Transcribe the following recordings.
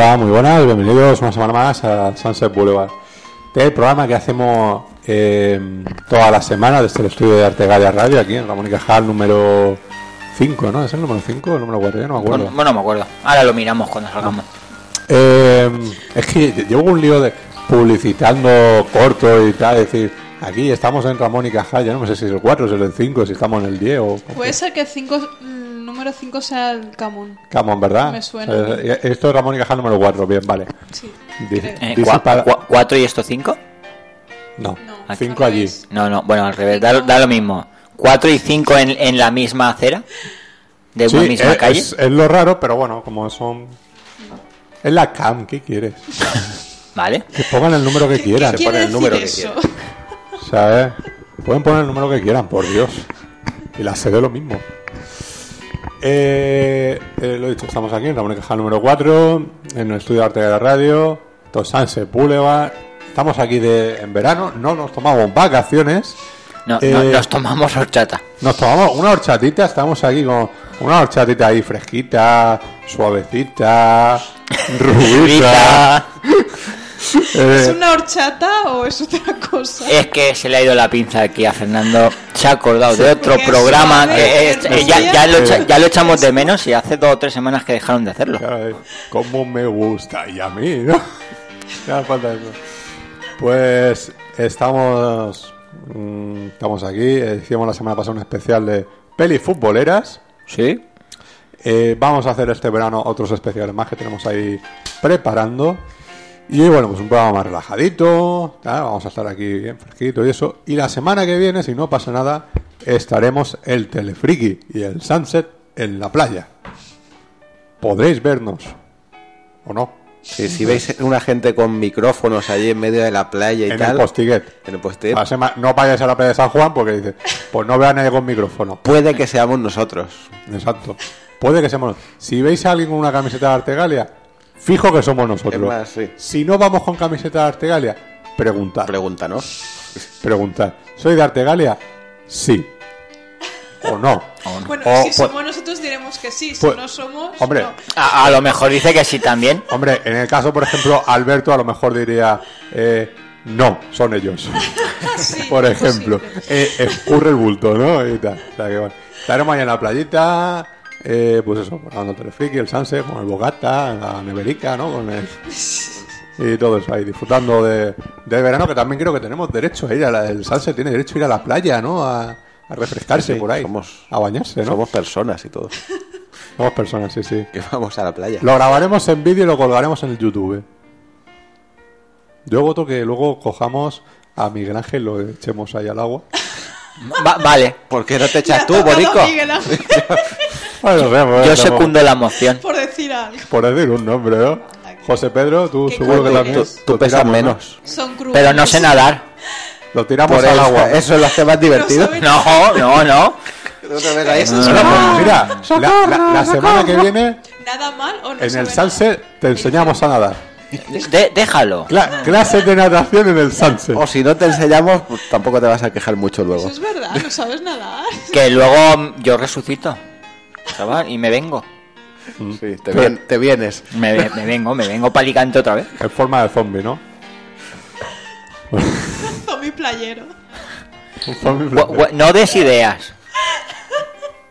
Hola, muy buenas, bienvenidos una semana más a Sunset Boulevard. Este es el programa que hacemos eh, todas las semanas desde el estudio de Artegalia Radio, aquí en Ramón y Cajal, número 5, ¿no? ¿Es el número 5 o el número 4? Ya no me acuerdo. Bueno, bueno, me acuerdo. Ahora lo miramos cuando salgamos. Eh, es que llevo un lío de publicitando corto y tal, es decir, aquí estamos en Ramón y Cajal, ya no sé si es el 4, si es el 5, si estamos en el 10 o... Puede ser que cinco, el número 5 sea el Camón. Camón, ¿verdad? Me suena. Eh, Esto es Ramón y Cajal número 4, bien, vale. Sí. Eh, cua- ¿Cuatro y esto cinco? No, No, 5 al allí. No, no, bueno, al revés, da, da lo mismo. ¿Cuatro y cinco en, en la misma acera? ¿De Sí, una misma es, calle? es- es lo raro, pero bueno, como son... Es la CAM, ¿qué quieres? Vale. Que pongan el número que ¿Qué quieran. quiere pone el decir número que eso? ¿Sabes? Pueden poner el número que quieran, por Dios. Y la sede lo mismo. Eh, eh, lo he dicho, estamos aquí en Ramón y Cajal número 4, en el estudio de arte de la radio, Tosanse Boulevard. Estamos aquí de, en verano, no nos tomamos vacaciones. No, Eh, no, nos tomamos horchata. Nos tomamos una horchatita, estamos aquí con una horchatita ahí fresquita, suavecita, rubita. Eh, ¿Es una horchata o es otra cosa? Es que se le ha ido la pinza aquí a Fernando. Se ha acordado de otro Porque programa suave, que es- que eh, ya, ya lo echa- rubia. ya lo echamos de menos y hace dos o tres semanas que dejaron de hacerlo. Ay, Cómo me gusta y a mí, ¿no? Ya falta eso. Pues estamos mm, estamos aquí. eh, Hicimos la semana pasada un especial de pelis futboleras. ¿Sí? Eh, vamos a hacer este verano otros especiales más que tenemos ahí preparando. Y bueno, pues un programa más relajadito. Vamos a estar aquí bien fresquito y eso. Y la semana que viene, si no pasa nada, estaremos el Telefriki y el Sunset en la playa. Podréis vernos. ¿O no? Sí, si veis una gente con micrófonos allí en medio de la playa y en tal, el postiguet. en el sema- No vayáis a la playa de San Juan porque dice, pues no vean nadie con micrófono. puede que seamos nosotros. Exacto. Puede que seamos. Si veis a alguien con una camiseta de Artegalia, fijo que somos nosotros. Es más, sí. Si no vamos con camiseta de Artegalia, preguntad. Pregunta, ¿no? preguntad. ¿Soy de Artegalia? Sí. ¿O no? Bueno, O, si pues- somos nosotros diremos que sí, si pues, no somos, hombre, no. A, a lo mejor dice que sí también. Hombre, en el caso, por ejemplo, Alberto a lo mejor diría, eh, no, son ellos. Sí, por ejemplo, eh, escurre el bulto, ¿no? Y tal. O sea que bueno. Estaremos ahí en la playita, eh, pues eso, grabando el telefriki, el sunset, con el bogata, la neverica, ¿no? Con el... Y todo eso ahí, disfrutando de, del verano, que también creo que tenemos derecho a ir a la, el sunset tiene derecho a ir a la playa, ¿no? A, a refrescarse Sí, por ahí, somos- a bañarse, ¿no? Somos personas y todo. Somos personas, sí, sí. Que vamos a la playa. Lo grabaremos en vídeo y lo colgaremos en el YouTube. Yo voto que luego cojamos a Miguel Ángel y lo echemos ahí al agua. Va- vale. ¿Por qué no te echas ha tú, tocado Bueno, veamos, Yo veamos. secundo la moción. por decir algo. Por decir un nombre, ¿no? José Pedro, tú seguro que también. Tú, tú lo pesas tiramos, ¿no? menos. Son crueles. Pero no sé nadar. Lo tiramos Por al eso, agua. eso lo hace más divertido. No, no, no. ¿No te ves ahí? Bueno, pues mira, la, la- la semana que viene Nada mal o no en el sunset te enseñamos a nadar. De- déjalo. Cla- clases de natación en el sunset. O si no te enseñamos, pues tampoco te vas a quejar mucho luego. Eso es verdad, no sabes nadar. Que luego yo resucito. Chaval, Y me vengo. Sí, te, vien- te vienes. Me, ve- me vengo, me vengo para Alicante otra vez. En forma de zombie, ¿no? Zombie playero. Un zombie Gu- gu- No des ideas.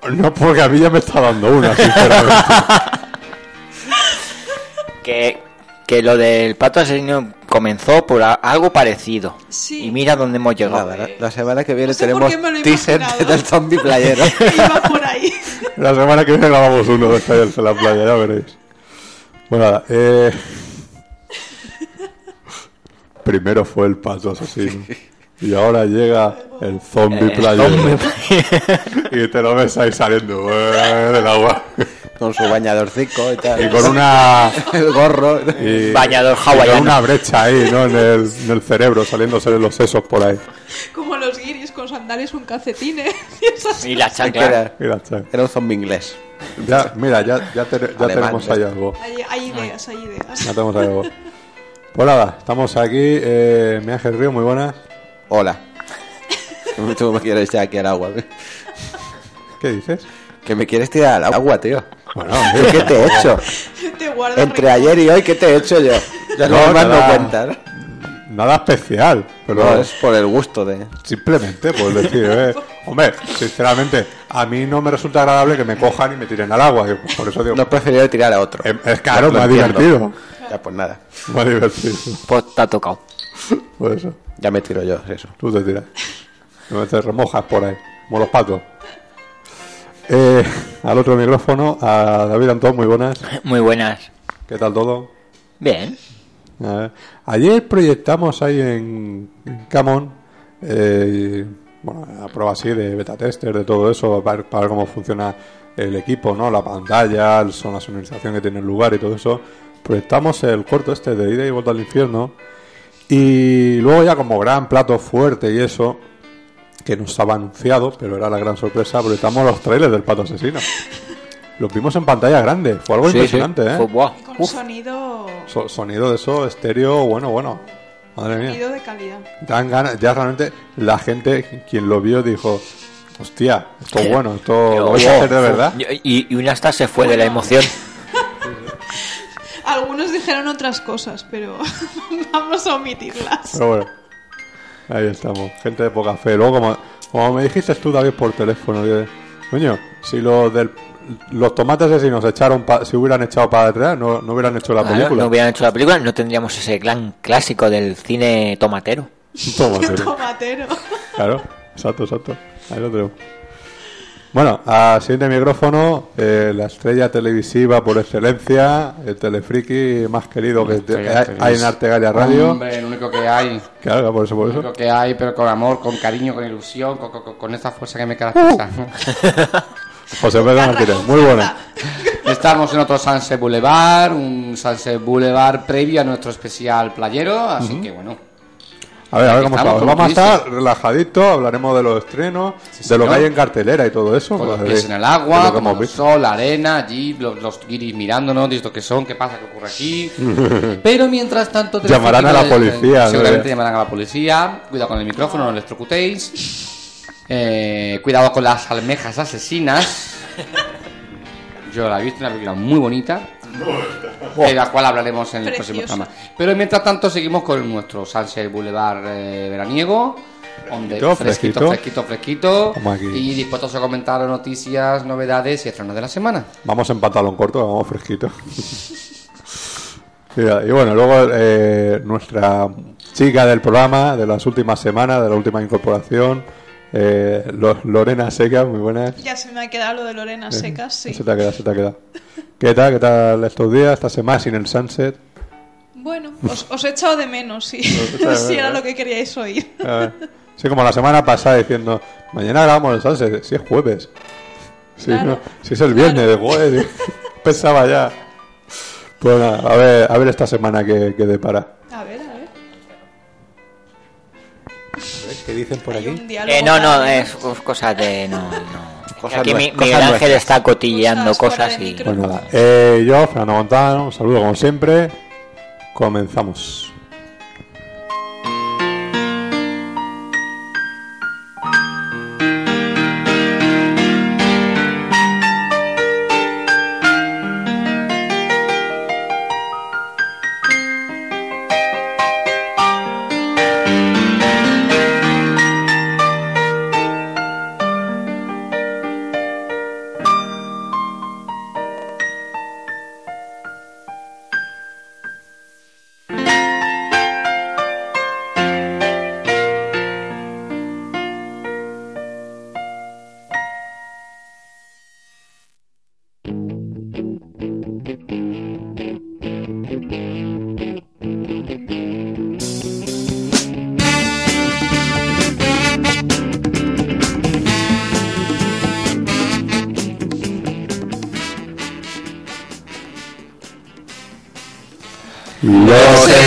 No, porque a mí ya me está dando una, sinceramente. Que, que lo del pato asesino comenzó por a- algo parecido. Sí. Y mira dónde hemos llegado. Nada, la, la semana que viene No sé por tenemos teaser del zombie playero. Iba por ahí. La semana que viene grabamos uno de en la playa, ya veréis. Bueno, nada, eh... Primero fue el pato asesino. Y ahora llega el zombie Eh, playero. zombie y te lo ves ahí saliendo eh, del agua. Con su bañadorcico y tal. Y con una... el gorro. y- Bañador y con hawaiano. una brecha ahí, ¿no? En el, en el cerebro, saliéndose de los sesos por ahí. Como los guiris con sandalias con calcetines. Y esas Y la chancla. Era, un zombie inglés. Ya, mira, ya, ya, te- ya Alemán, tenemos ahí algo. Hay, hay ideas, hay ideas. Ya tenemos ahí algo. Pues nada, estamos aquí. Eh, mi Ángel Río, muy buenas. Hola. Tú me quieres echar aquí al agua. ¿Qué dices? Que me quieres tirar al agua, tío. Bueno, ¿Qué te he hecho? Te Entre ayer y hoy, ¿qué te he hecho yo? Ya no, No, me mando nada. cuenta, ¿no? Nada especial, pero No, es por el gusto de... simplemente, pues decir, eh, hombre, sinceramente, a mí no me resulta agradable que me cojan y me tiren al agua. Por eso digo, No preferiría tirar a otro. es, es claro, más entiendo. divertido. Ya, pues nada. Más divertido. Pues te ha tocado. Por eso, Ya me tiro yo, eso. tú te tiras. No te remojas por ahí, como los patos. Eh, al otro micrófono, a David Antón, muy buenas. Muy buenas. ¿Qué tal todo? Bien. Ayer proyectamos ahí en, Camon, eh, bueno, a prueba así de beta tester, de todo eso, para, para ver cómo funciona el equipo, ¿no? La pantalla, el son, la sonorización que tiene el lugar y todo eso. Proyectamos el corto este de Ida y Vuelta al Infierno. Y luego ya como gran plato fuerte y eso, que nos estaba anunciado, pero era la gran sorpresa, proyectamos los trailers del Pato Asesino. Los vimos en pantalla grande, fue algo Sí, sí. impresionante, ¿eh? Fue- buah. Con sonido, So- sonido de eso, estéreo, bueno, bueno. Madre mía. sonido de calidad. Dan ganas, ya realmente la gente, quien lo vio, dijo: Hostia, esto es bueno, esto lo vais a hacer de verdad. Y, y una hasta se fue de la emoción. Algunos dijeron otras cosas, pero vamos a omitirlas. Pero bueno, ahí estamos, gente de poca fe. Luego, como, como me dijiste tú, David, por teléfono, que, coño, si los del, los tomates asesinos echaron pa- si hubieran echado para detrás, no, no hubieran hecho la Claro, película. no hubieran hecho la película, no tendríamos ese gran clásico del cine tomatero. Tomatero. Tomatero. Claro, exacto, exacto. Ahí lo tenemos. Bueno, a siguiente micrófono, eh, la estrella televisiva por excelencia, el telefriki más querido que hay, hay en. Artegalia Radio. Hombre, el único que hay. Claro, por eso, por eso. único que hay, pero con amor, con cariño, con ilusión, con, con- con esa fuerza que me caracteriza. José Pedro Martínez, muy buena. Estamos en otro Sunset Boulevard, un Sunset Boulevard previo a nuestro especial playero, así que bueno. A ver, a ver cómo Estamos Vamos a estar relajaditos, hablaremos de los estrenos, de lo que hay en cartelera y todo eso. Con los pues, pies de- en el de agua, que con el visto. sol, la arena, allí, los, los guiris mirándonos, diciendo qué son, qué pasa, qué ocurre aquí. Pero mientras tanto... Llamarán a la eh, policía, ¿no? Seguramente llamarán a la policía. Cuidado con el micrófono, no electrocutéis. Eh, cuidado con las almejas asesinas. Yo la he visto, una película muy bonita. De la cual hablaremos en el próximo programa. Pero mientras tanto seguimos con nuestro Sunset Boulevard eh, veraniego. Donde Fresquito, fresquito, fresquito. Y dispuestos a comentar noticias, novedades y estrenos de la semana. Vamos en pantalón corto, vamos fresquito. Y bueno, luego eh, nuestra chica del programa de las últimas semanas, de la última incorporación, eh, Lo- Lorena Seca, muy buenas. Ya se me ha quedado lo de Lorena Secas, sí. Se te ha quedado, se te ha quedado. ¿Qué tal? ¿Qué tal estos días, esta semana sin el sunset? Bueno, os, os he echado de menos, sí. de si era menos. lo que queríais oír. Sí, como la semana pasada diciendo, mañana grabamos el sunset, si es jueves. Sí, Claro. no, si es el viernes, güey, pensaba ya. Pues nada, a ver, a ver esta semana que, que depara. A ver, ¿Qué dicen por diálogo Eh, no, no, es cos- cosas de. No, no. Cosas Aquí mi- cosas Miguel Ángel nuestras. está cotilleando Cosas y. Pues nada, eh, yo, Fernando Montano, un saludo como siempre. Comenzamos.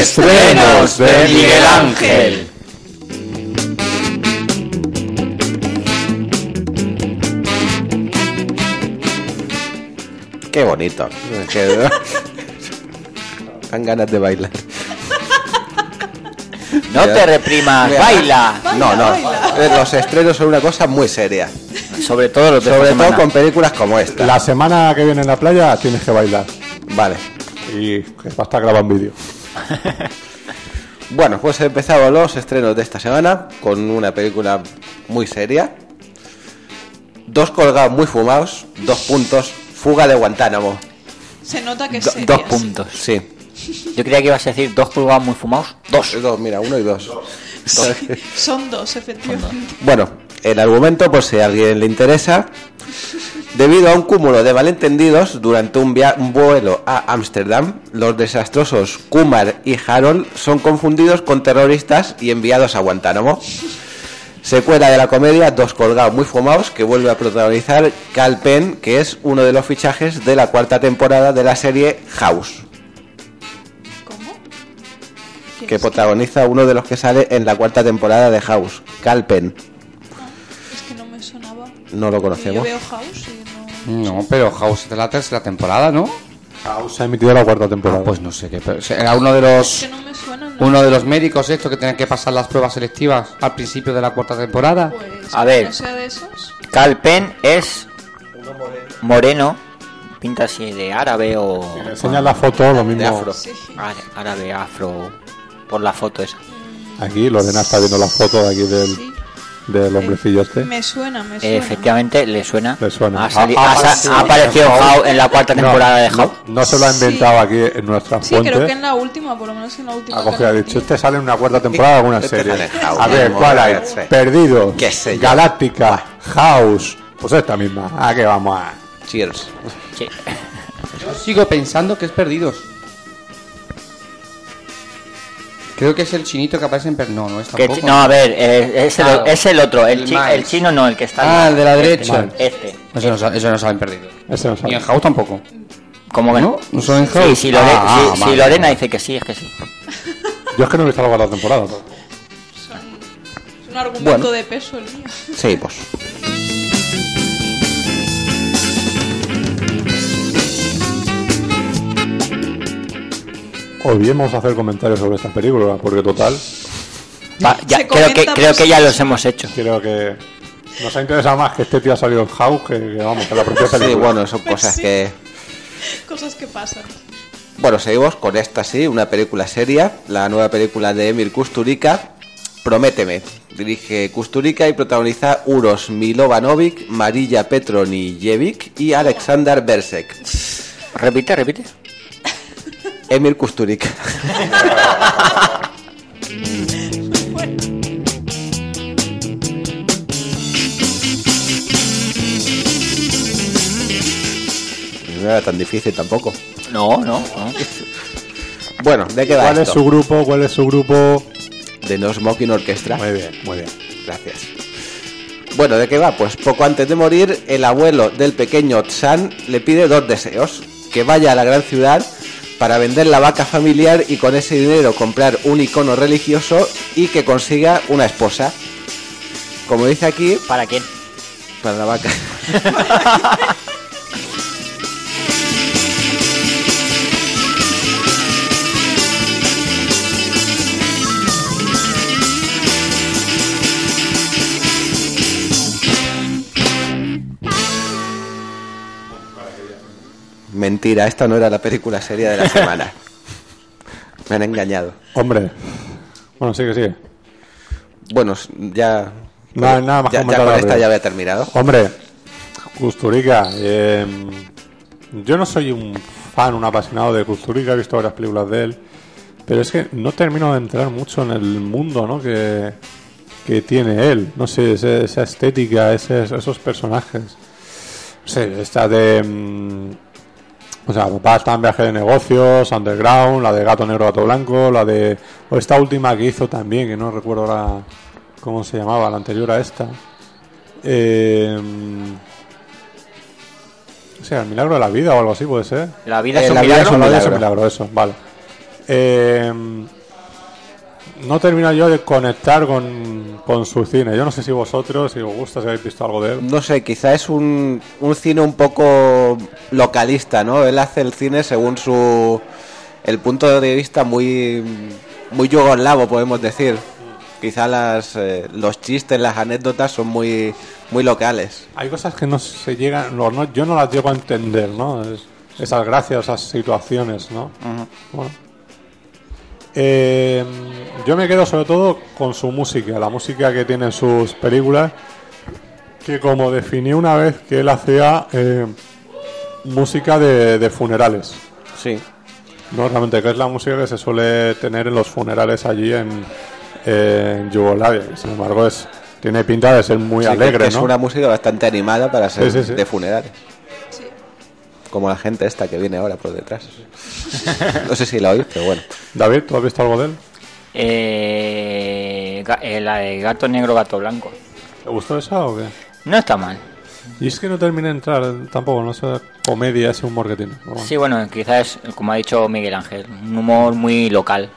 Estrenos de Miguel Ángel. Qué bonito. Dan ganas de bailar. No te reprimas, baila. No, no. baila. Los estrenos son una cosa muy seria. Sobre todo los de Sobre todo con películas como esta. La semana que viene en la playa tienes que bailar. Vale. Y que va a estar grabando vídeo. Bueno, pues empezamos los estrenos de esta semana con una película muy seria. Dos colgados muy fumados, dos puntos, fuga de Guantánamo. Se nota que es Do- seria, dos sí. puntos. Sí, Yo creía que ibas a decir dos pulgados muy fumados. Dos. dos, mira, uno y dos. Dos. Son dos, efectivamente. Bueno, el argumento, por si a alguien le interesa, debido a un cúmulo de malentendidos durante un, un vuelo a Ámsterdam, los desastrosos Kumar y Harold son confundidos con terroristas y enviados a Guantánamo. Secuela de la comedia Dos colgados muy fumados que vuelve a protagonizar Cal Penn, que es uno de los fichajes de la cuarta temporada de la serie House, ¿Cómo? ¿Quién que protagoniza uno de los que sale en la cuarta temporada de House, Cal Penn. Es que no me sonaba. No lo Yo conocemos. veo House y no... Pero House es de la tercera temporada, ¿no? House ha emitido la cuarta temporada. Ah, pues no sé qué. pero Era uno de Es los. que no me suena. ¿no? Uno de los médicos estos que tenían que pasar las pruebas selectivas al principio de la cuarta temporada. Pues, A ver. No sea de esos. Cal Penn es moreno. Pinta así de árabe o. Enseña la foto, lo mismo. afro. Sí. Ára- Árabe, afro. Por la foto esa. Aquí, Lorena está viendo la foto de aquí del, Sí. Del hombrecillo este. Me suena, me suena. efectivamente, le suena. Le suena. Ha, sali- Ha- ha ha sa- aparecido ha aparecido en House. House en la cuarta temporada de no, House. no se lo ha inventado aquí en nuestra Sí, fuente. creo que en la última, por lo menos en la última. Ha cogido, ha dicho, este sale en una cuarta temporada de alguna serie. A ver, ¿cuál hay? yo. Galáctica, House. Pues esta misma. ¿A qué vamos a...? Cheers. Sí. Yo sigo pensando que es perdidos. Creo que es el chinito que aparece en per... No, no es tampoco. chi- no, a ver, eh, es, el, Claro. es el otro. El, El chi- el chino no, el que está. Ah, el de la este, derecha. Este. Eso no, eso no saben perdidos. Ese no Ni sabe. en House tampoco. ¿Cómo que ¿No? ¿No son en Sí, House? si, Lore- Ah, si- si vale, Lorena vale. dice que sí, es que sí. Yo es que no he visto la cuarta temporada. Es un argumento Bueno. de peso el mío. Seguimos. Olvidemos hacer comentarios sobre esta película, porque total, Va, ya, creo que, creo que ya los hemos hecho. creo que nos ha interesado más que este tío ha salido en House que, que, vamos, que la propia Sí, película. bueno, son cosas Sí. que... Cosas que pasan. Bueno, seguimos con esta, sí, una película seria, la nueva película de Emir Kusturica, Prométeme. Dirige Kusturica y protagoniza Uros Milovanovic, Marilla Petronijevic y Alexander Bersek. Repite, repite. Emir Kusturica. No era tan difícil tampoco. No, no, no. Bueno, ¿de qué va ¿Cuál es su grupo? ¿Cuál es su grupo? De No Smoking Orchestra. Muy bien, muy bien. Gracias. Bueno, ¿de qué va? Pues poco antes de morir, el abuelo del pequeño Tsan le pide dos deseos. Que vaya a la gran ciudad para vender la vaca familiar y con ese dinero comprar un icono religioso y que consiga una esposa. Como dice aquí, ¿Para quién? para la vaca. Mentira, esta no era la película seria de la semana. Me han engañado. Hombre. Bueno, sigue, sigue. Bueno, ya. Hay nada más ya, ya con esta ya había terminado. Hombre, Custurica. eh, yo no soy un fan, un apasionado de Custurica, he visto varias películas de él, pero es que no termino de entrar mucho en el mundo ¿no? que, que tiene él. No sé, ese- esa estética, ese- esos personajes. No sé, esta de. O sea, papá está en viaje de negocios, Underground, la de Gato Negro, Gato Blanco, la de. O esta última que hizo también, que no recuerdo ahora cómo se llamaba, la anterior a esta. Eh, o sea, el milagro de la vida o algo así puede ser. La vida Eh, es un la vida es milagro. La vida es un milagro. milagro, eso, vale. Eh, no termino yo de conectar con, con su cine. Yo no sé si vosotros, si os gusta, si habéis visto algo de él. No sé, quizá es un, un cine un poco localista, ¿no? Él hace el cine según su. el punto de vista muy. muy yugoslavo, podemos decir. Quizá las, eh, los chistes, las anécdotas son muy, muy locales. Hay cosas que no se llegan, no, no- yo no las llego a entender, ¿no? Es- esas gracias, esas situaciones, ¿no? Bueno. Eh, yo me quedo sobre todo con su música, la música que tiene en sus películas, que como definí una vez que él hacía eh, música de, de funerales. Sí. No, realmente, que es la música que se suele tener en los funerales allí en, en Yugoslavia. Sin embargo, es, tiene pinta de ser muy Sí, alegre, que es ¿no? una música bastante animada para ser Sí, sí, sí. de funerales. Como la gente esta que viene ahora por detrás. No sé si la oís, pero bueno. David, ¿tú has visto algo de él? Eh, ga- eh, la de gato negro, gato blanco. ¿Te gustó esa o qué? No está mal. Y es que no terminé de entrar tampoco, no sé, comedia, ese humor que tiene. pero bueno. Sí, bueno, quizás, como ha dicho Miguel Ángel, un humor muy local.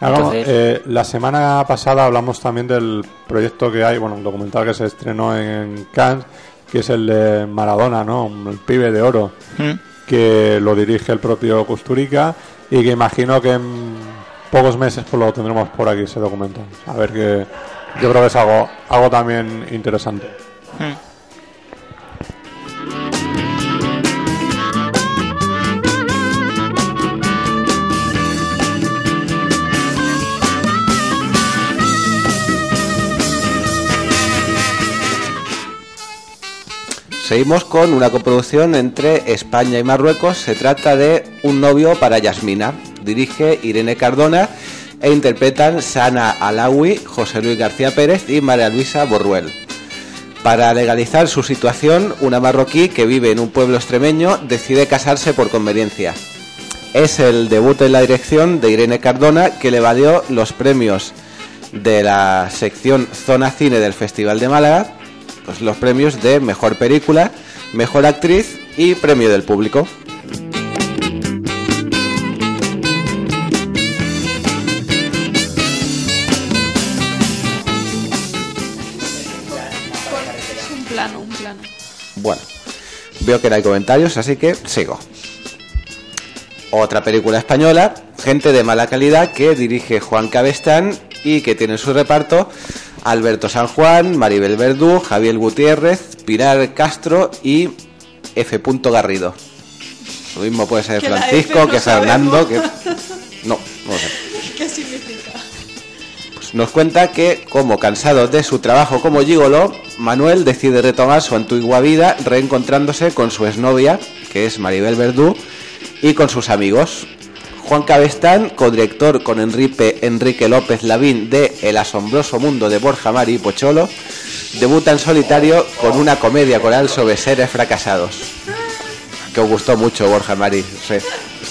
Entonces- eh, la semana pasada hablamos también del proyecto que hay, bueno, un documental que se estrenó en Cannes, que es el de Maradona, ¿no? El pibe de oro, ¿Mm? que lo dirige el propio Kusturica y que imagino que en pocos meses pues lo tendremos por aquí ese documental. A ver que yo creo que es algo, algo también interesante. ¿Mm? Seguimos con una coproducción entre España y Marruecos. Se trata de Un novio para Yasmina. Dirige Irene Cardona e interpretan Sana Alawi, José Luis García Pérez y María Luisa Borruel. Para legalizar su situación, una marroquí que vive en un pueblo extremeño decide casarse por conveniencia. Es el debut en la dirección de Irene Cardona que le valió los premios de la sección Zona Cine del Festival de Málaga, pues los premios de Mejor Película, Mejor Actriz y Premio del Público. Es un plano, un plano. Bueno, veo que no hay comentarios, así que sigo. Otra película española, Gente de mala calidad, que dirige Juan Cabestán y que tiene en su reparto Alberto San Juan, Maribel Verdú, Javier Gutiérrez, Pilar Castro y F. Garrido. Lo mismo puede ser Que Francisco, no que Fernando, que... No, no sé. ¿Qué significa? Pues nos cuenta que, como cansado de su trabajo como gigolo, Manuel decide retomar su antigua vida reencontrándose con su exnovia, que es Maribel Verdú, y con sus amigos. Juan Cabestán, codirector con Enrique, Enrique López Lavín de El asombroso mundo de Borja Mari y Pocholo, debuta en solitario con una comedia coral sobre seres fracasados. Que os gustó mucho Borja Mari, sí.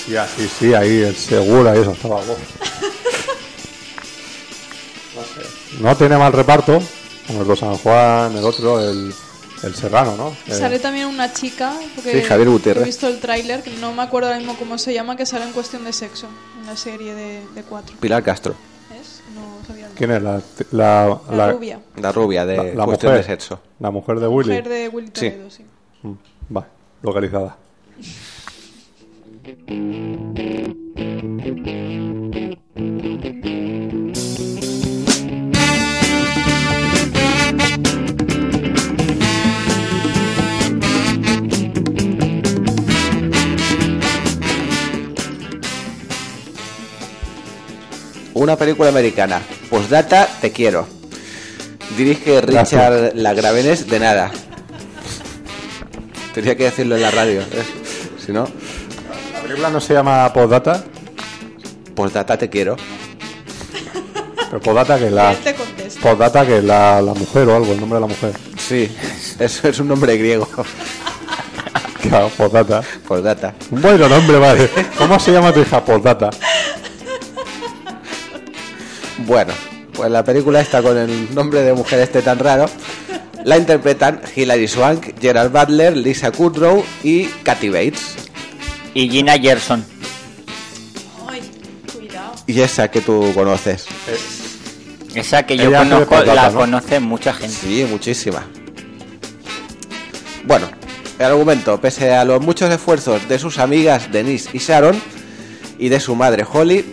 Sí, ah, sí, sí, ahí el seguro, y eso estaba guapo. No tiene mal reparto, como el de San Juan, el otro, el, el Serrano, ¿no? Eh, Sale también una chica, porque Sí, Javier Gutiérrez. he visto el tráiler, que no me acuerdo ahora mismo cómo se llama, que sale en cuestión de sexo, en la serie de, de cuatro. Pilar Castro, ¿Es? No sabía el ¿Quién es? La, la, La rubia. la rubia de la- la Cuestión mujer. de Sexo. La mujer de Willy. mujer de Willy Sí. Toledo, sí. Mm, Va, localizada. Una película americana. Postdata, te quiero. Dirige Richard Lagravenes de nada. Tenía que decirlo en la radio. ¿ves? Si no, La película no se llama Postdata, postdata, te quiero. pero Postdata que la... Postdata que la, la mujer o algo, el nombre de la mujer. Sí, eso es un nombre griego. Claro, Postdata. Postdata. Un buen nombre, vale. ¿Cómo se llama tu hija? Postdata. Bueno, pues la película está con el nombre de mujer este tan raro. La interpretan Hilary Swank, Gerard Butler, Lisa Kudrow y Kathy Bates. Y Gina Gerson. Ay, cuidado. Y esa que tú conoces. Esa que yo Ella conozco, la ¿no? conoce mucha gente. Sí, muchísima. Bueno, el argumento, pese a los muchos esfuerzos de sus amigas Denise y Sharon, y de su madre Holly,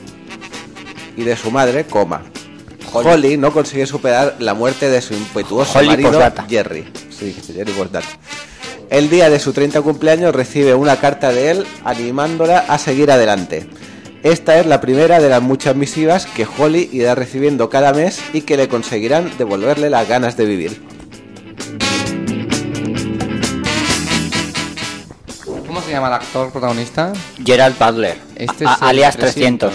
y de su madre, coma. Holly, no consigue superar la muerte de su impetuoso Holly marido postdata. Jerry. Sí, Jerry postdata. El día de su 30 cumpleaños recibe una carta de él animándola a seguir adelante. Esta es la primera de las muchas misivas que Holly irá recibiendo cada mes y que le conseguirán devolverle las ganas de vivir. ¿Cómo se llama el actor protagonista? Gerald Butler, Este a- es el alias 300.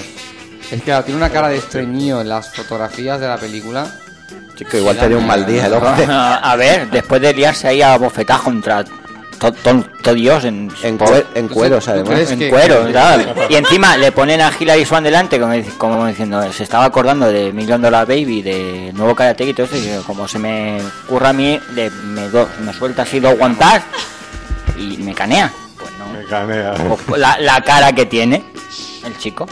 Es que claro, tiene una cara de estreñido en las fotografías de la película. Chico, igual tenía un mal día el hombre. a ver, después de liarse ahí a bofetadas contra todo Dios en, En, cue- en cueros, ¿Tú además. en que- cuero, que- ¿sabes? Y encima le ponen a Hilary Swan delante, como, como diciendo, se estaba acordando de Million Dollar Baby, de nuevo Karate y todo eso, y como se me ocurra a mí, le- me, do- me suelta así dos guantas y me canea. Pues no. Me canea. La, la cara que tiene el chico.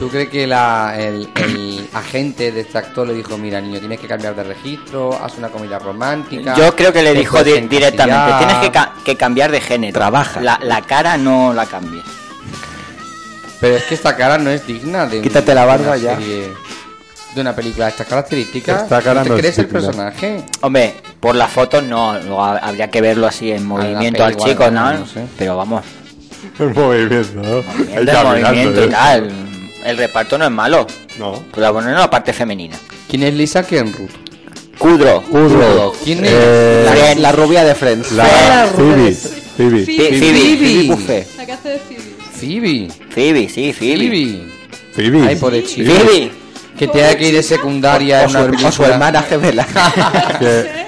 ¿Tú crees que la- el, el agente de este actor le dijo, mira niño, tienes que cambiar de registro, haz una comedia romántica? Yo creo que le dijo di- directamente, encasillar"? tienes que, ca- que cambiar de género. Trabaja. La, la cara no la cambies. Pero es que esta cara no es digna de, un- Quítate la de barba una ya. serie- de una película de estas características. Esta cara ¿No no te es crees el digna. personaje? Hombre, por las fotos no, habría que verlo así en movimiento al chico, igual, ¿no? no sé. Pero vamos, El movimiento, ¿no? El el caminando, movimiento y ¿eh? tal. El reparto no es malo. No. Pues la ponen en la parte femenina. ¿Quién es Lisa Kenruth? Kudro. Kudrow. ¿Quién es? Eh, La, la rubia de Friends. la Phoebe. Phoebe. Phoebe. Phoebe. Phoebe Buffet. La que hace de Phoebe. Phoebe. Phoebe, sí, Phoebe. Phoebe. Phoebe. Ay, pobre chico. Phoebe. Que tenga que ir de secundaria en su, una o su película. hermana gemela.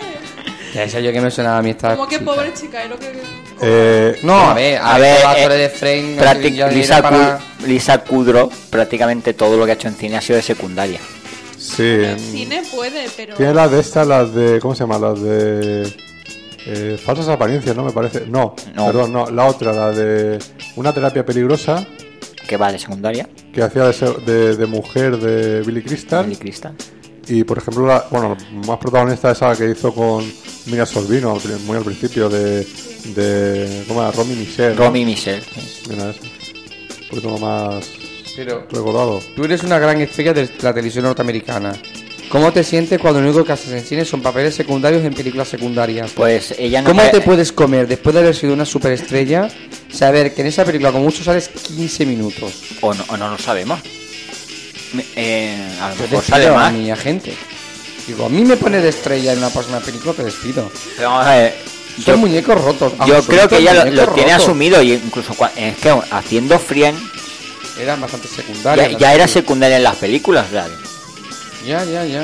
Ya sé yo que me sonaba a mí esta Como que pobre chica, es lo que. Eh, No, a ver, a, A ver, eh, de ya era Lisa, para- Lisa Kudrow, prácticamente todo lo que ha hecho en cine ha sido de secundaria. sí. En cine puede, pero. Tiene las de estas, las de. ¿Cómo se llama? Las de. eh, falsas apariencias, ¿no? Me parece. No, No. perdón, no. La otra, la de. Una terapia peligrosa Que va de secundaria. que hacía de, de- de mujer de Billy Crystal. Billy Crystal. Y por ejemplo, la, bueno, más protagonista esa que hizo con Mira Sorbino, muy al principio, de. De ¿Cómo era? Romy Michelle. ¿no? Romy Michelle. sí. Mira eso. Un poquito más Pero recordado. tú eres una gran estrella de la televisión norteamericana. ¿Cómo te sientes cuando lo único que haces en cine son papeles secundarios en películas secundarias? Pues ella no ¿Cómo te puedes comer después de haber sido una superestrella saber que en esa película con mucho sales 15 minutos? O no, o no lo sabemos. Me- eh, a lo Yo mejor sale a más. mi agente. Digo, a mí me pone de estrella en una próxima película, te despido. Pero vamos a ver, Son yo, muñecos rotos. yo creo que ella lo, tiene asumido y incluso cua- es que haciendo Friends Eran bastante secundarias. ya, ya era secundaria en las películas, sea, Ya, ya, ya.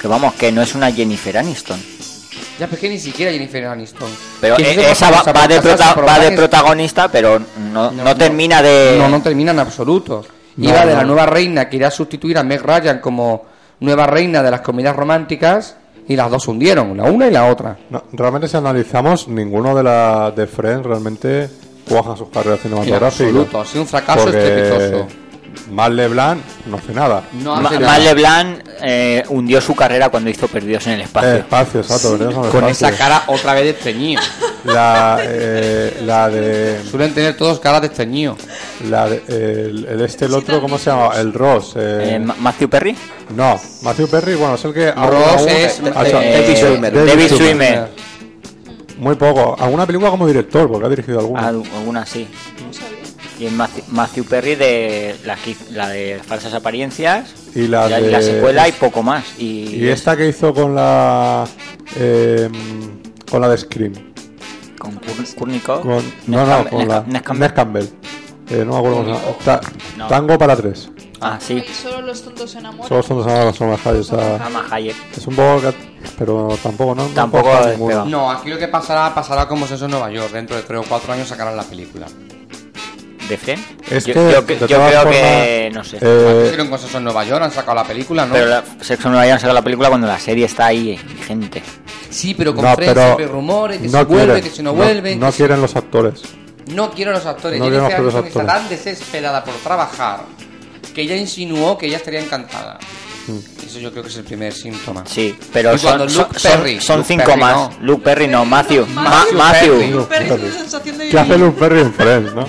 que vamos, que no es una Jennifer Aniston. Ya, pero es que ni siquiera Jennifer Aniston. Pero se esa va, va de, prota- va de protagonista, pero no, no, termina de... No, no termina en absoluto. No, Iba de la nueva reina que irá a sustituir a Meg Ryan como nueva reina de las comedias románticas y las dos hundieron, la una y la otra. No, realmente si analizamos, ninguno de las de Friends realmente cuaja sus carreras En cinematográficas. absoluto, ha sido un fracaso estrepitoso. Matt LeBlanc no hace nada. No Ma- hace Matt nada. LeBlanc eh, hundió su carrera cuando hizo Perdidos en el Eh, Espacio. espacio, exacto. Perdidos en el Con espacio. esa cara otra vez de estreñido. La, eh, la de. Suelen tener todos caras de estreñido. La de- el, el este, el otro, ¿cómo se llama? El Ross. eh, Eh, Ma- Matthew Perry. no, Matthew Perry, bueno, es el que. Ross aún- es- eh, David Schwimmer. David Schwimmer. Schwimmer. Muy poco. Alguna película como director, porque ha dirigido alguna. Al- Alguna sí. Y es Matthew, Matthew Perry de la, la de Falsas Apariencias. Y la y de- la secuela y poco más. Y, Y esta que hizo con la. eh, con la de Scream. con Kur- Kurnikov. Con, no, no, con la. Ness Campbell. Ness Campbell. Eh, no me acuerdo cómo se llama. Ta- No. Tango para tres. Ah, sí. Solo los tontos se enamoran. Solo o sea, Salma Hayek. Es un poco. Pero tampoco, ¿no? Tampoco. No, aquí lo que pasará, pasará como se hizo en Nueva York. Dentro de 3 o 4 años sacarán la película. ¿De Friends? Es yo, que, yo- yo creo formas, que. No sé. eh, Hicieron cosas en Nueva York, han sacado la película, ¿no? Pero la Sexo no vayan a sacar la película cuando la serie está ahí vigente. Sí, pero con no, pero siempre hay rumores, que no si vuelve, quieren, que si no vuelve. No, que si- quieren los actores. No quiero los actores. No Jennifer quiero los Aniston está actores. tan desesperada por trabajar que ella insinuó que ella estaría encantada. Eso yo creo que es el primer síntoma. Sí, pero son, son, Luke son- Perry- son Luke cinco Perry más. no. Luke Perry no, Matthew. Ma- Matthew Matthew. Perry. Perry. de ¿Qué hace. Luke Perry en Friends, no?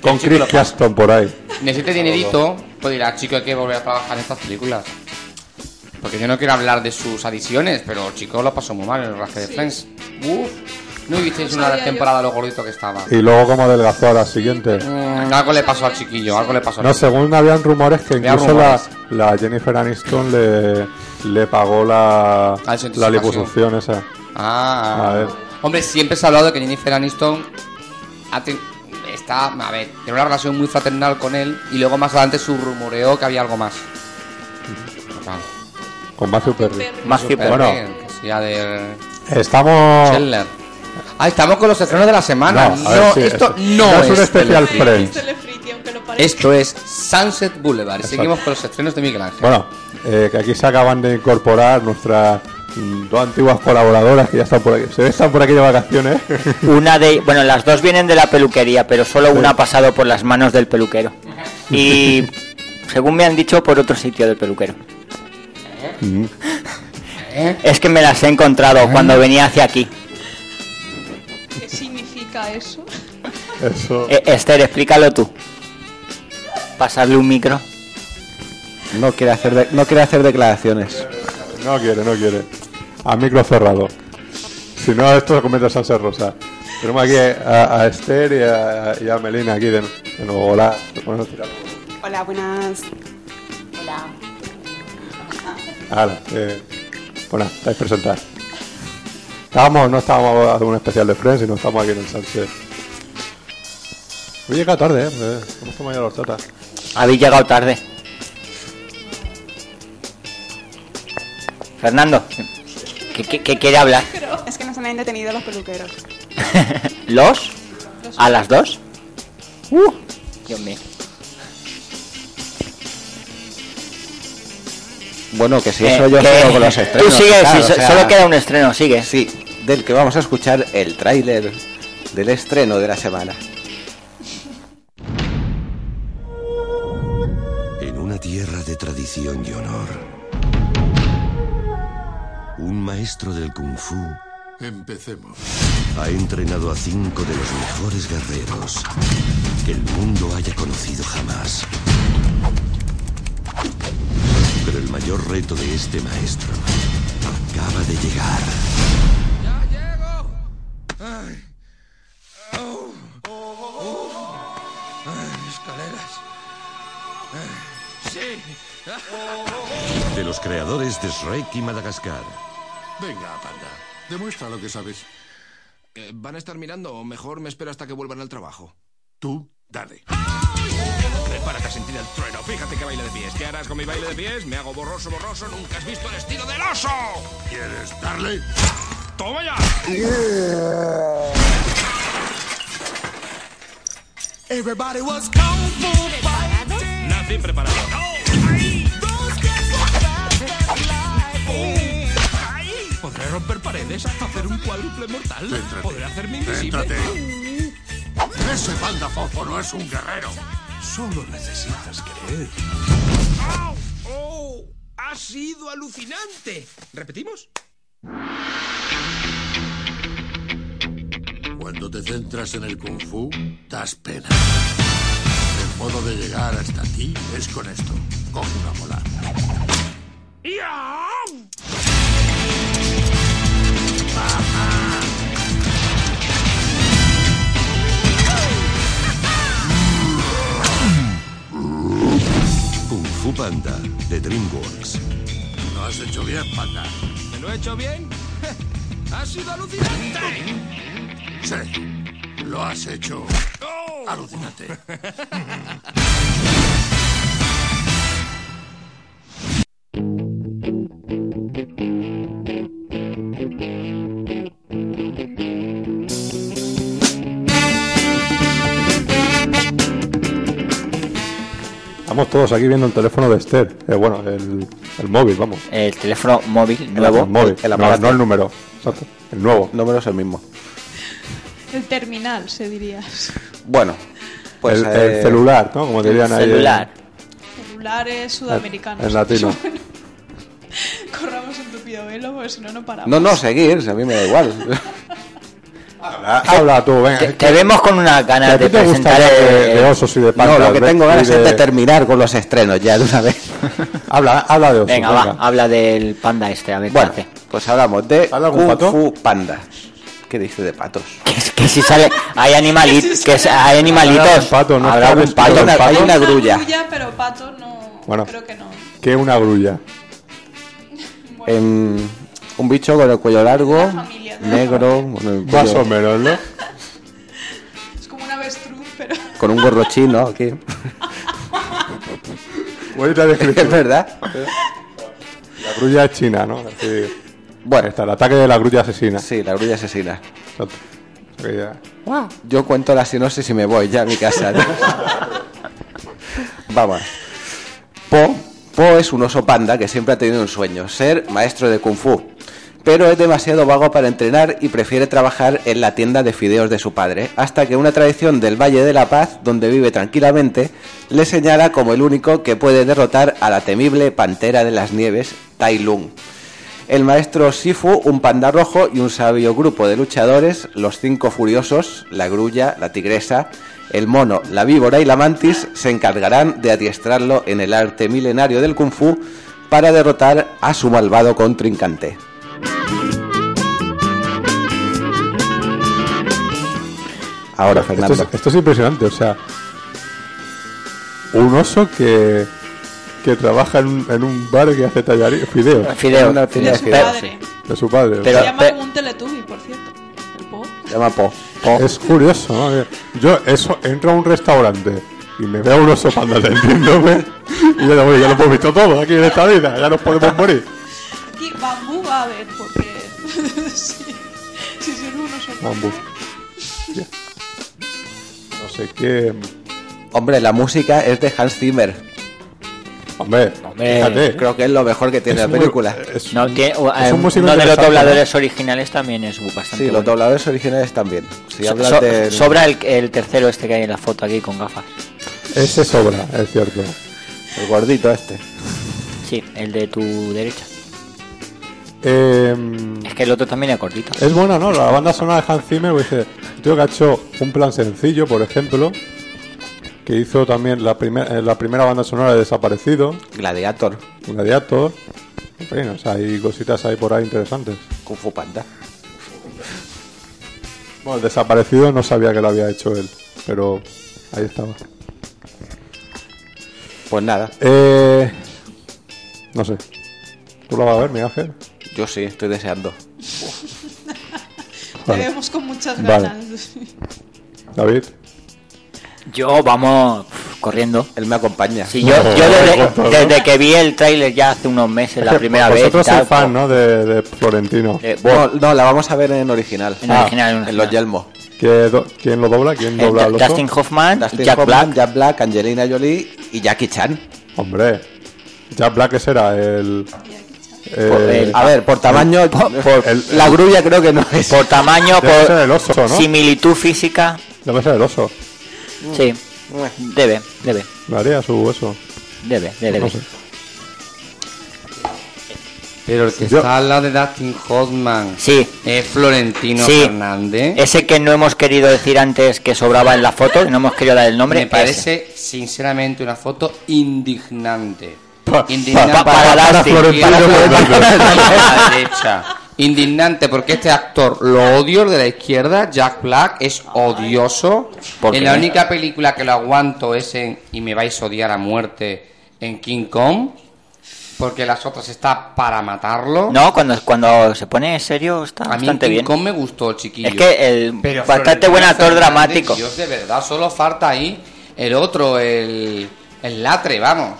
Con chico Chris lo- Caston por ahí. Necesite dinerito, pues dirá, chico, hay que volver a trabajar en estas películas. Porque yo no quiero hablar de sus adiciones, pero el chico lo pasó muy mal en el rasque de Friends. Uf. No visteis una temporada lo gordito que estaba. Y luego como adelgazó a la siguiente. Mm, algo le pasó al chiquillo, algo le pasó al No, chiquillo. según habían rumores que incluso la, rumores. la Jennifer Aniston le, le pagó la, La desintoxicación. la liposucción esa. Ah, A ver. Hombre, siempre se ha hablado de que Jennifer Aniston ha ten- está, a ver, tiene una relación muy fraternal con él y luego más adelante se rumoreó que había algo más. Vale. Con Matthew Perry. Perry. Más Super tipo. Bueno. sea del Estamos... Chandler. Ah, estamos con los estrenos de la semana. No, No, a ver, sí, esto no, no es un especial Friends. Esto es Sunset Boulevard. Exacto. Seguimos con los estrenos de Miguel Ángel. Bueno, eh, que aquí se acaban de incorporar nuestras mm, dos antiguas colaboradoras que ya están por aquí. Se están por aquí de vacaciones. Una de, bueno, las dos vienen de la peluquería, pero solo una ha pasado por las manos del peluquero. Y según me han dicho, por otro sitio del peluquero. ¿Eh? Es que me las he encontrado cuando venía hacia aquí. ¿Qué significa eso? Eso. Eh, Esther, explícalo tú. Pasarle un micro. No quiere hacer, de- no quiere hacer declaraciones. No quiere, no quiere. A micro cerrado. Si no, esto se convierte en salsa rosa. Tenemos aquí a, a Esther y a, y a Melina aquí de, de nuevo. Hola. Bueno, tira. Hola, buenas. Hola. Hala, eh, bueno, estáis presentar. Estábamos, no estábamos haciendo un especial de Friends, sino estamos aquí en el Sunset. Hoy llega tarde, eh. eh, Hemos tomado ya la horchata. Habéis llegado tarde. Fernando, ¿qué, qué- qué quiere hablar? Es que nos han detenido los peluqueros. ¿Los? ¿A las dos? Uh, Dios mío. Bueno, que si Eh, eso yo que- sigo con los estrenos. Tú sigues, claro, sí, o sea, solo queda un estreno, sigue. Sí, del que vamos a escuchar el tráiler del estreno de la semana. En una tierra de tradición y honor, un maestro del kung fu Empecemos. ha entrenado a cinco de los mejores guerreros que el mundo haya conocido jamás. Pero el mayor reto de este maestro acaba de llegar. Escaleras. Sí. De los creadores de Shrek y Madagascar. Venga, panda. Demuestra lo que sabes. Eh, ¿Van a estar mirando o mejor me espero hasta que vuelvan al trabajo? Tú, dale. Prepárate a sentir el trueno. Fíjate qué baile de pies. ¿Qué harás con mi baile de pies? Me hago borroso, borroso. Nunca has visto el estilo del oso. ¿Quieres darle? ¡Toma ya! Everybody was kung fu Nací preparado. ¿Podré romper paredes? ¿Hacer un cuádruple mortal? Céntrate. ¿Podré hacerme invisible? Céntrate. Ese panda fofo no es un guerrero. Solo necesitas creer. ¡Au! ¡Oh! ¡Ha sido alucinante! ¿Repetimos? Cuando te centras en el kung fu, das pena. El modo de llegar hasta ti es con esto. Coge una bola. ¡Ya! Fu Panda de DreamWorks. Lo has hecho bien, panda. ¿Me lo he hecho bien? ¡Ha sido alucinante! Sí. Lo has hecho. ¡Oh! Alucinante. Estamos todos aquí viendo el teléfono de Esther. Eh, bueno, el, el móvil, vamos. El teléfono móvil El nuevo. móvil. el no, el número. Exacto. El nuevo. Número es el mismo. El terminal, se diría. Bueno, pues el, el eh, celular, ¿no? Como dirían ahí. en- celular. Celulares sudamericanos. En latino. Corramos un tupido velo, porque si no, no paramos. No, no, seguir, si a mí me da igual. Habla, habla tú, venga. Te, te vemos con unas Que a ganas de presentar de, el- de osos y de No, pandas. lo que de- tengo ganas es de de- terminar con los estrenos ya de una vez. Habla, habla de osos. Venga, va, habla del panda este, a ver Bueno, qué hace. pues hablamos de ¿Habla algún Kung pato? Fu Panda. ¿Qué dice de patos? Que, que si sale. Hay, animali- Que si que sale- hay animalitos. Un pato, no Habrá algún vestido pato. de Hay una, pato. hay una Una grulla. grulla, pero pato no. Bueno. Creo que no. ¿Qué es una grulla? Em, un bicho con el cuello largo, La familia, ¿no? negro, bueno, el Más cuello- o menos, ¿no? Es como un avestruz, pero. con un gorro chino aquí. Bonita es descripción. verdad. La grulla es china, ¿no? Así, ahí Bueno, está, el ataque de la grulla asesina. sí, la grulla asesina. Exacto. O sea que ya- Yo cuento la sinopsis y me voy ya a mi casa. ¿no? Vamos. Po, Po es un oso panda que siempre ha tenido un sueño, ser maestro de kung fu. Pero es demasiado vago para entrenar y prefiere trabajar en la tienda de fideos de su padre, hasta que una tradición del Valle de la Paz, donde vive tranquilamente, le señala como el único que puede derrotar a la temible pantera de las nieves, Tai Lung. El maestro Sifu, un panda rojo y un sabio grupo de luchadores, los cinco furiosos, la grulla, la tigresa, el mono, la víbora y la mantis, se encargarán de adiestrarlo en el arte milenario del kung fu para derrotar a su malvado contrincante. Ahora, Esto Fernando. es, esto es impresionante, o sea, un oso que, que trabaja en un, en un bar que hace tallarín, fideos, Fideo. Una tienda De de su padre. de su padre. Pero- Se llama un Teletubby, por cierto. Llama Po. Po. Es curioso, ¿no? Yo eso, entro a un restaurante y me veo un oso panda tendiéndome y yo digo, "Oye, ya lo hemos visto todo aquí en esta vida, ya nos podemos morir. Aquí bambú va a haber, porque. sí. Si son unos son Bambú. Ya. No sé qué... Hombre, la música es de Hans Zimmer. Hombre, Hombre, fíjate. Creo que es lo mejor que tiene es la muy- película. es- No, tiene, Es eh, un músico uno de los interesante, dobladores originales también es bastante Sí, los bueno. dobladores originales también. Si So- hablas so- del- Sobra el, el tercero este que hay en la foto aquí con gafas. Ese sobra, es cierto. el gordito este. Sí, el de tu derecha. Eh, Es que el otro también es cortito. Es buena, ¿no? La banda sonora de Hans Zimmer, pues, dice, tío que ha hecho un plan sencillo, por ejemplo, que hizo también la, primer- eh, la primera banda sonora de Desaparecido, Gladiator. Gladiator. En fin, o sea, hay cositas ahí por ahí interesantes. Kung Fu Panda. Bueno, el Desaparecido no sabía que lo había hecho él, pero ahí estaba. Pues nada, Eh, no sé. ¿Tú lo vas a ver, Miguel Ángel? yo sí, estoy deseando. Te Vale. vemos con muchas Vale. ganas. David. Yo, vamos, corriendo. Él me acompaña. Sí, yo, yo desde, que vi el tráiler ya hace unos meses, la primera vez. Vosotros sois fan, pues, ¿no? De, de Florentino. eh, No, bueno, no, la vamos a ver en original. En Ah, original, en En original. los yelmos. ¿Qué do- ¿Quién lo dobla? ¿Quién Eh, dobla oso? Dustin Hoffman Dustin Jack Hoffman, Black. Jack Black, Angelina Jolie y Jackie Chan. Hombre, Jack Black ese era el... eh, A ver, por tamaño, el- la grulla creo que no es. Por tamaño, por el oso, ¿no? similitud física. Debe ser el oso. Sí, debe, debe, Le haría su eso. debe, debe. No sé. Pero el que Yo- está al lado de Dustin Hoffman Sí, es Florentino Sí. Fernández. ese que no hemos querido decir antes que sobraba en la foto, y no hemos querido dar el nombre. Me ese. parece, sinceramente, una foto indignante. Pa- Indignante pa- para Dustin. Florentino Fernández. a la derecha. Indignante porque este actor lo odio el de la izquierda, Jack Black, es odioso. ¿Por En la única película que lo aguanto es en, y me vais a odiar a muerte, en King Kong. Porque las otras está para matarlo. No, cuando, cuando se pone serio está a mí en bastante King bien. Kong me gustó el chiquillo. Es que el Pero bastante buen actor Fernández, dramático. Dios, de verdad, solo falta ahí el otro, el, el latre, vamos.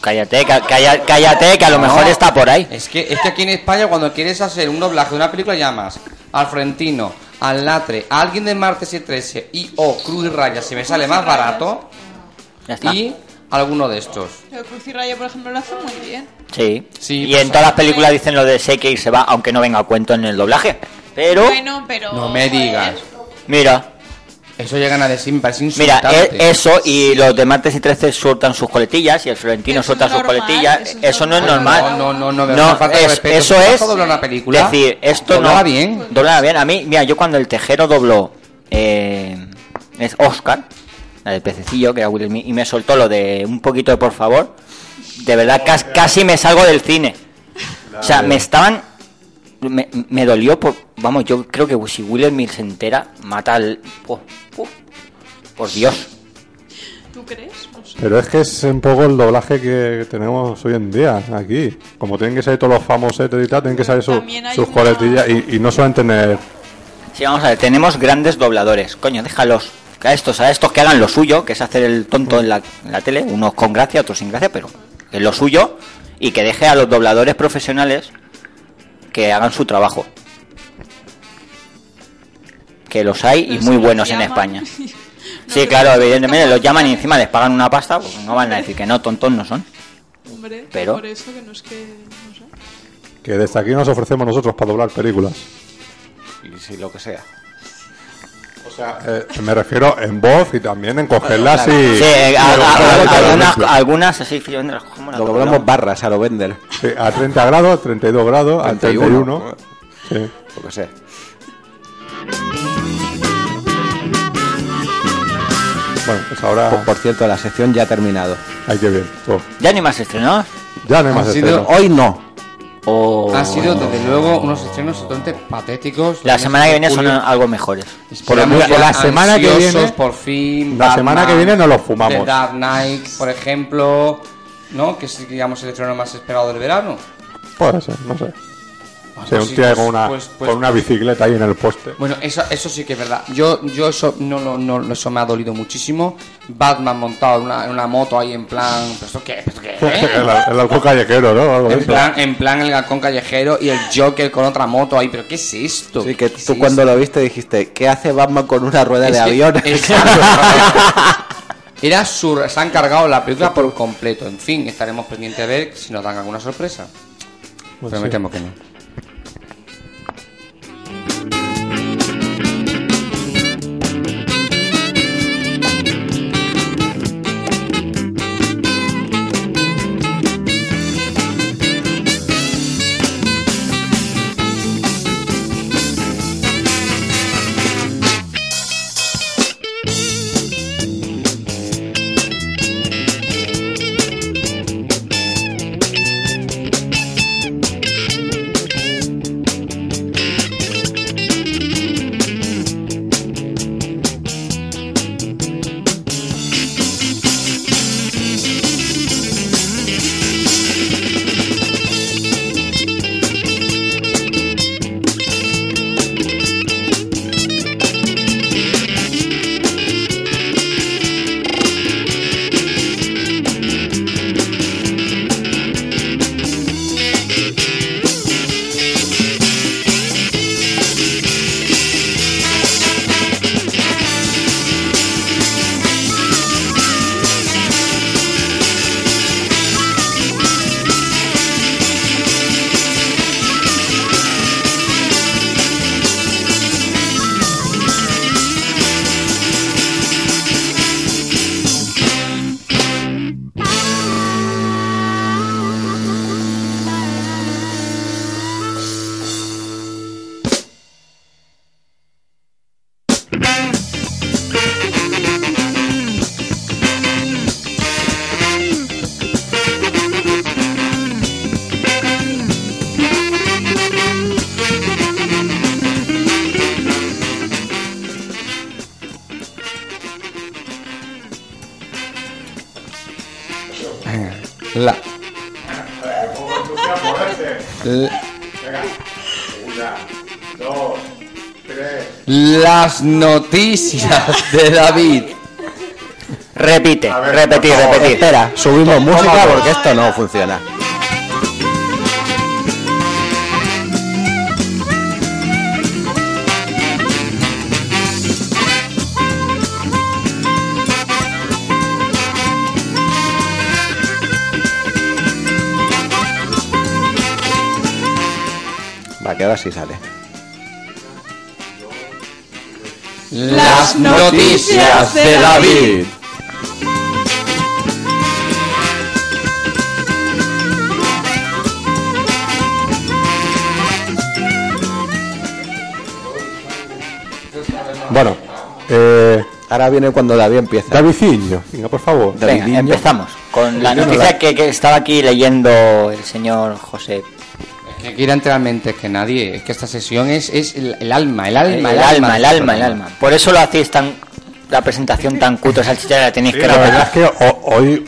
Cállate, calla- cállate, que a lo No, mejor está por ahí. Es que, es que aquí en España cuando quieres hacer un doblaje de una película llamas al Frentino, al Latre, a alguien de Martes y 13 y o Cruz y Raya se me sale más barato Ya está. y alguno de estos. Cruz y Raya, por ejemplo, lo hace muy bien. Sí. Sí, y pues, en todas las películas dicen lo de sé que se va, aunque no venga a cuento en el doblaje. Pero, Bueno, pero. No me digas. mira, Eso llegan a decir, me parece mira, insultante. e- eso y los de martes y 13 sueltan sus coletillas y el Florentino suelta es sus coletillas. eso Eso, no es es normal. No, no, no, no, falta es- eso es una película. decir, esto no. bien. Doblala bien. A mí, mira, yo cuando el tejero dobló eh, es Oscar, la del pececillo, que era Will Smith, y me soltó lo de un poquito de por favor, de verdad cas- casi me salgo del cine. O sea, me estaban me, me dolió por... Vamos, yo creo que si Will Smith se entera, mata al... oh, oh, por Dios. ¿Tú crees? No sé. Pero es que es un poco el doblaje que tenemos hoy en día aquí. Como tienen que salir todos los famosetes y tal, tienen que salir su- sus una- coletillas y, y no suelen tener... Sí, vamos a ver, tenemos grandes dobladores. Coño, déjalos. A estos, a estos que hagan lo suyo, que es hacer el tonto en la, en la tele, unos con gracia, otros sin gracia, pero es lo suyo, y que deje a los dobladores profesionales que hagan su trabajo. Que los hay y muy buenos en España. No Sí, claro, evidentemente los llaman y encima les pagan una pasta, pues no van a decir que no, tontos no son. Hombre, pero- por eso que no es que... No sé. Que desde aquí nos ofrecemos nosotros para doblar películas. Y si lo que sea. Sea, eh, me refiero en voz y también en cogerlas y... Sí, eh, a- a- Pero, a- claro, algunas, así, ¿cómo las Lo doblamos? doblamos barras a lo vender. Sí, a 30 grados, 32 grados, a 31. 31. Sí. Lo que sea. Bueno, pues ahora... Por, por cierto, la sección ya ha terminado. Ay, qué bien. Pues, Ya ni más estrenos. ya no hay más estrenos. Hoy no. O... Han sido, desde luego, unos estrenos totalmente patéticos. La semana que viene son algo mejores. Por la semana que viene- por fin. la semana que viene nos los fumamos. The Dark Knight, por ejemplo, ¿no? Que es, digamos, el estreno más esperado del verano. Puede ser, no sé. Sí, un tío pues- con, una, pues- pues- con una bicicleta ahí en el poste. Bueno, eso, eso sí que es verdad. Yo, yo eso no, no, no, eso me ha dolido muchísimo. Batman montado en una, en una moto ahí en plan. ¿pero ¿Esto qué? ¿Esto qué? el, el halcón callejero, ¿no? Algo En plan, en plan el galcón callejero y el Joker con otra moto ahí. ¿Pero qué es esto? Sí, que ¿Qué es tú cuando esto? lo viste dijiste, ¿qué hace Batman con una rueda Es de que- avión? Exacto. Era sur, se han cargado la película por completo. En fin, estaremos pendientes de ver si nos dan alguna sorpresa. Pues Pero me temo que no. Las noticias de David. Repite, ver, repetir, repetir. Espera, subimos música porque esto no funciona. Va, que ahora sí sale. Las noticias de David. Bueno, eh, Ahora viene cuando David empieza. Davidinho, venga, por favor. Venga, Davidinho. empezamos con la noticia que, que estaba aquí leyendo el señor José Que entrar mente que nadie. Es que esta sesión es, es el, el alma, el El, alma, el alma, el alma, el alma. Por eso lo hacéis tan. La presentación tan cuto, salchicha, la tenéis Sí, que la verdad es que ho- hoy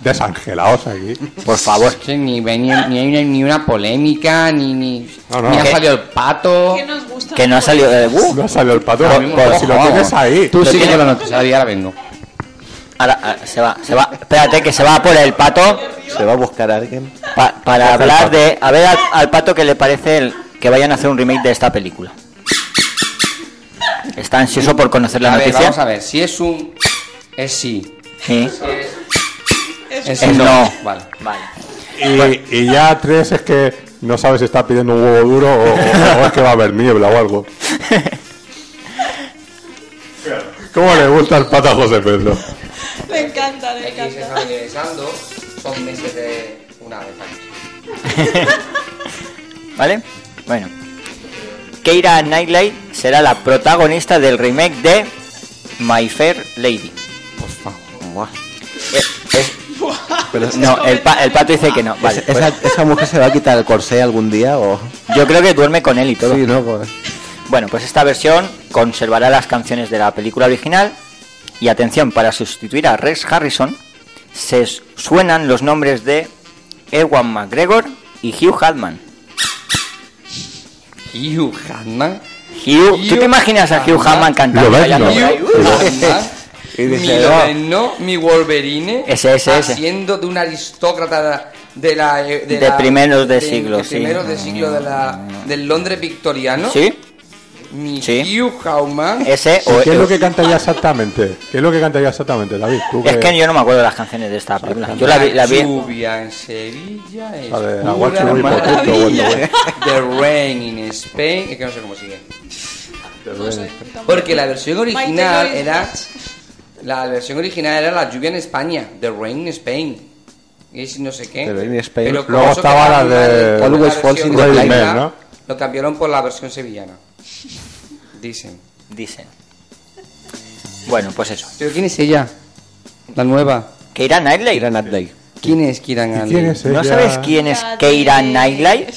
desangelados aquí. Por favor. Es que ni, ni, ni hay una, ni una polémica, ni, ni, No, no. ni ha Que- salido el pato. ¿Qué nos gusta? Que no ha salido. uh, No salió el pato, pero lo si lo tienes ahí. Tú Lo sigue tiene- con la noticia, ahora vengo. Ahora, ah, se va, se va. Espérate, que se va por el pato. Se va a buscar a alguien. pa- para hablar de. A ver al, al pato que le parece el, que vayan a hacer un remake de esta película. Está ansioso por conocer la A ver, noticia. vamos a ver, si es un... Es sí. Sí. Es Es Es no. no. Vale. Vale. Y, y ya tres es que no sabes si está pidiendo un huevo duro o, o- o es que va a haber niebla o algo. ¿Cómo le gusta el pato a José Pedro? Le encanta, le Aquí se encanta. está regresando, son meses de una vez aquí. ¿Vale? Bueno. Keira Knightley será la protagonista del remake de My Fair Lady. Por favor. Buah. Eh, Pero no, el, pa- el pato dice que no. Vale, ¿Esa, pues esa mujer se va a quitar el corsé algún día o...? yo creo que duerme con él y todo. Sí, ¿no? Pues- Bueno, pues esta versión conservará las canciones de la película original y atención, para sustituir a Rex Harrison se suenan los nombres de Ewan McGregor y Hugh Hadman. Hugh Hadman. Hugh, ¿Tú te imaginas a Hugh Hadman cantando? Lo. Y dice, mi mi Wolverine. Ese, ese, ese. Haciendo de un aristócrata de la... De, De la- primeros de siglo, sí. primeros de siglo de la, del Londres victoriano. ¿Sí? Mi Sí. Hugh Hadman. Ese ¿Y o ¿Qué es lo que cantaría exactamente? ¿Qué es lo que cantaría exactamente, David? Tú Es que yo no me acuerdo de las canciones de esta película. Yo la vi, la vi. Lluvia en Sevilla es La pura Aguacho muy maravilla. poquito, bueno, bueno. The Rain in Spain, es que no sé cómo sigue. Porque la versión original era la versión original era la lluvia en España, The Rain in Spain. Y es no sé qué. The Rain in Spain. Luego estaba la de la Always Falls in the Rain Man, ¿no? Lo cambiaron por la versión sevillana. Dicen. Dicen. Bueno, pues eso. ¿Pero quién es ella? La nueva. Keira Knightley. Kira Knightley. ¿Quién es ¿Y Knightley? quién es ¿No sabes quién es La de- Keira Knightley?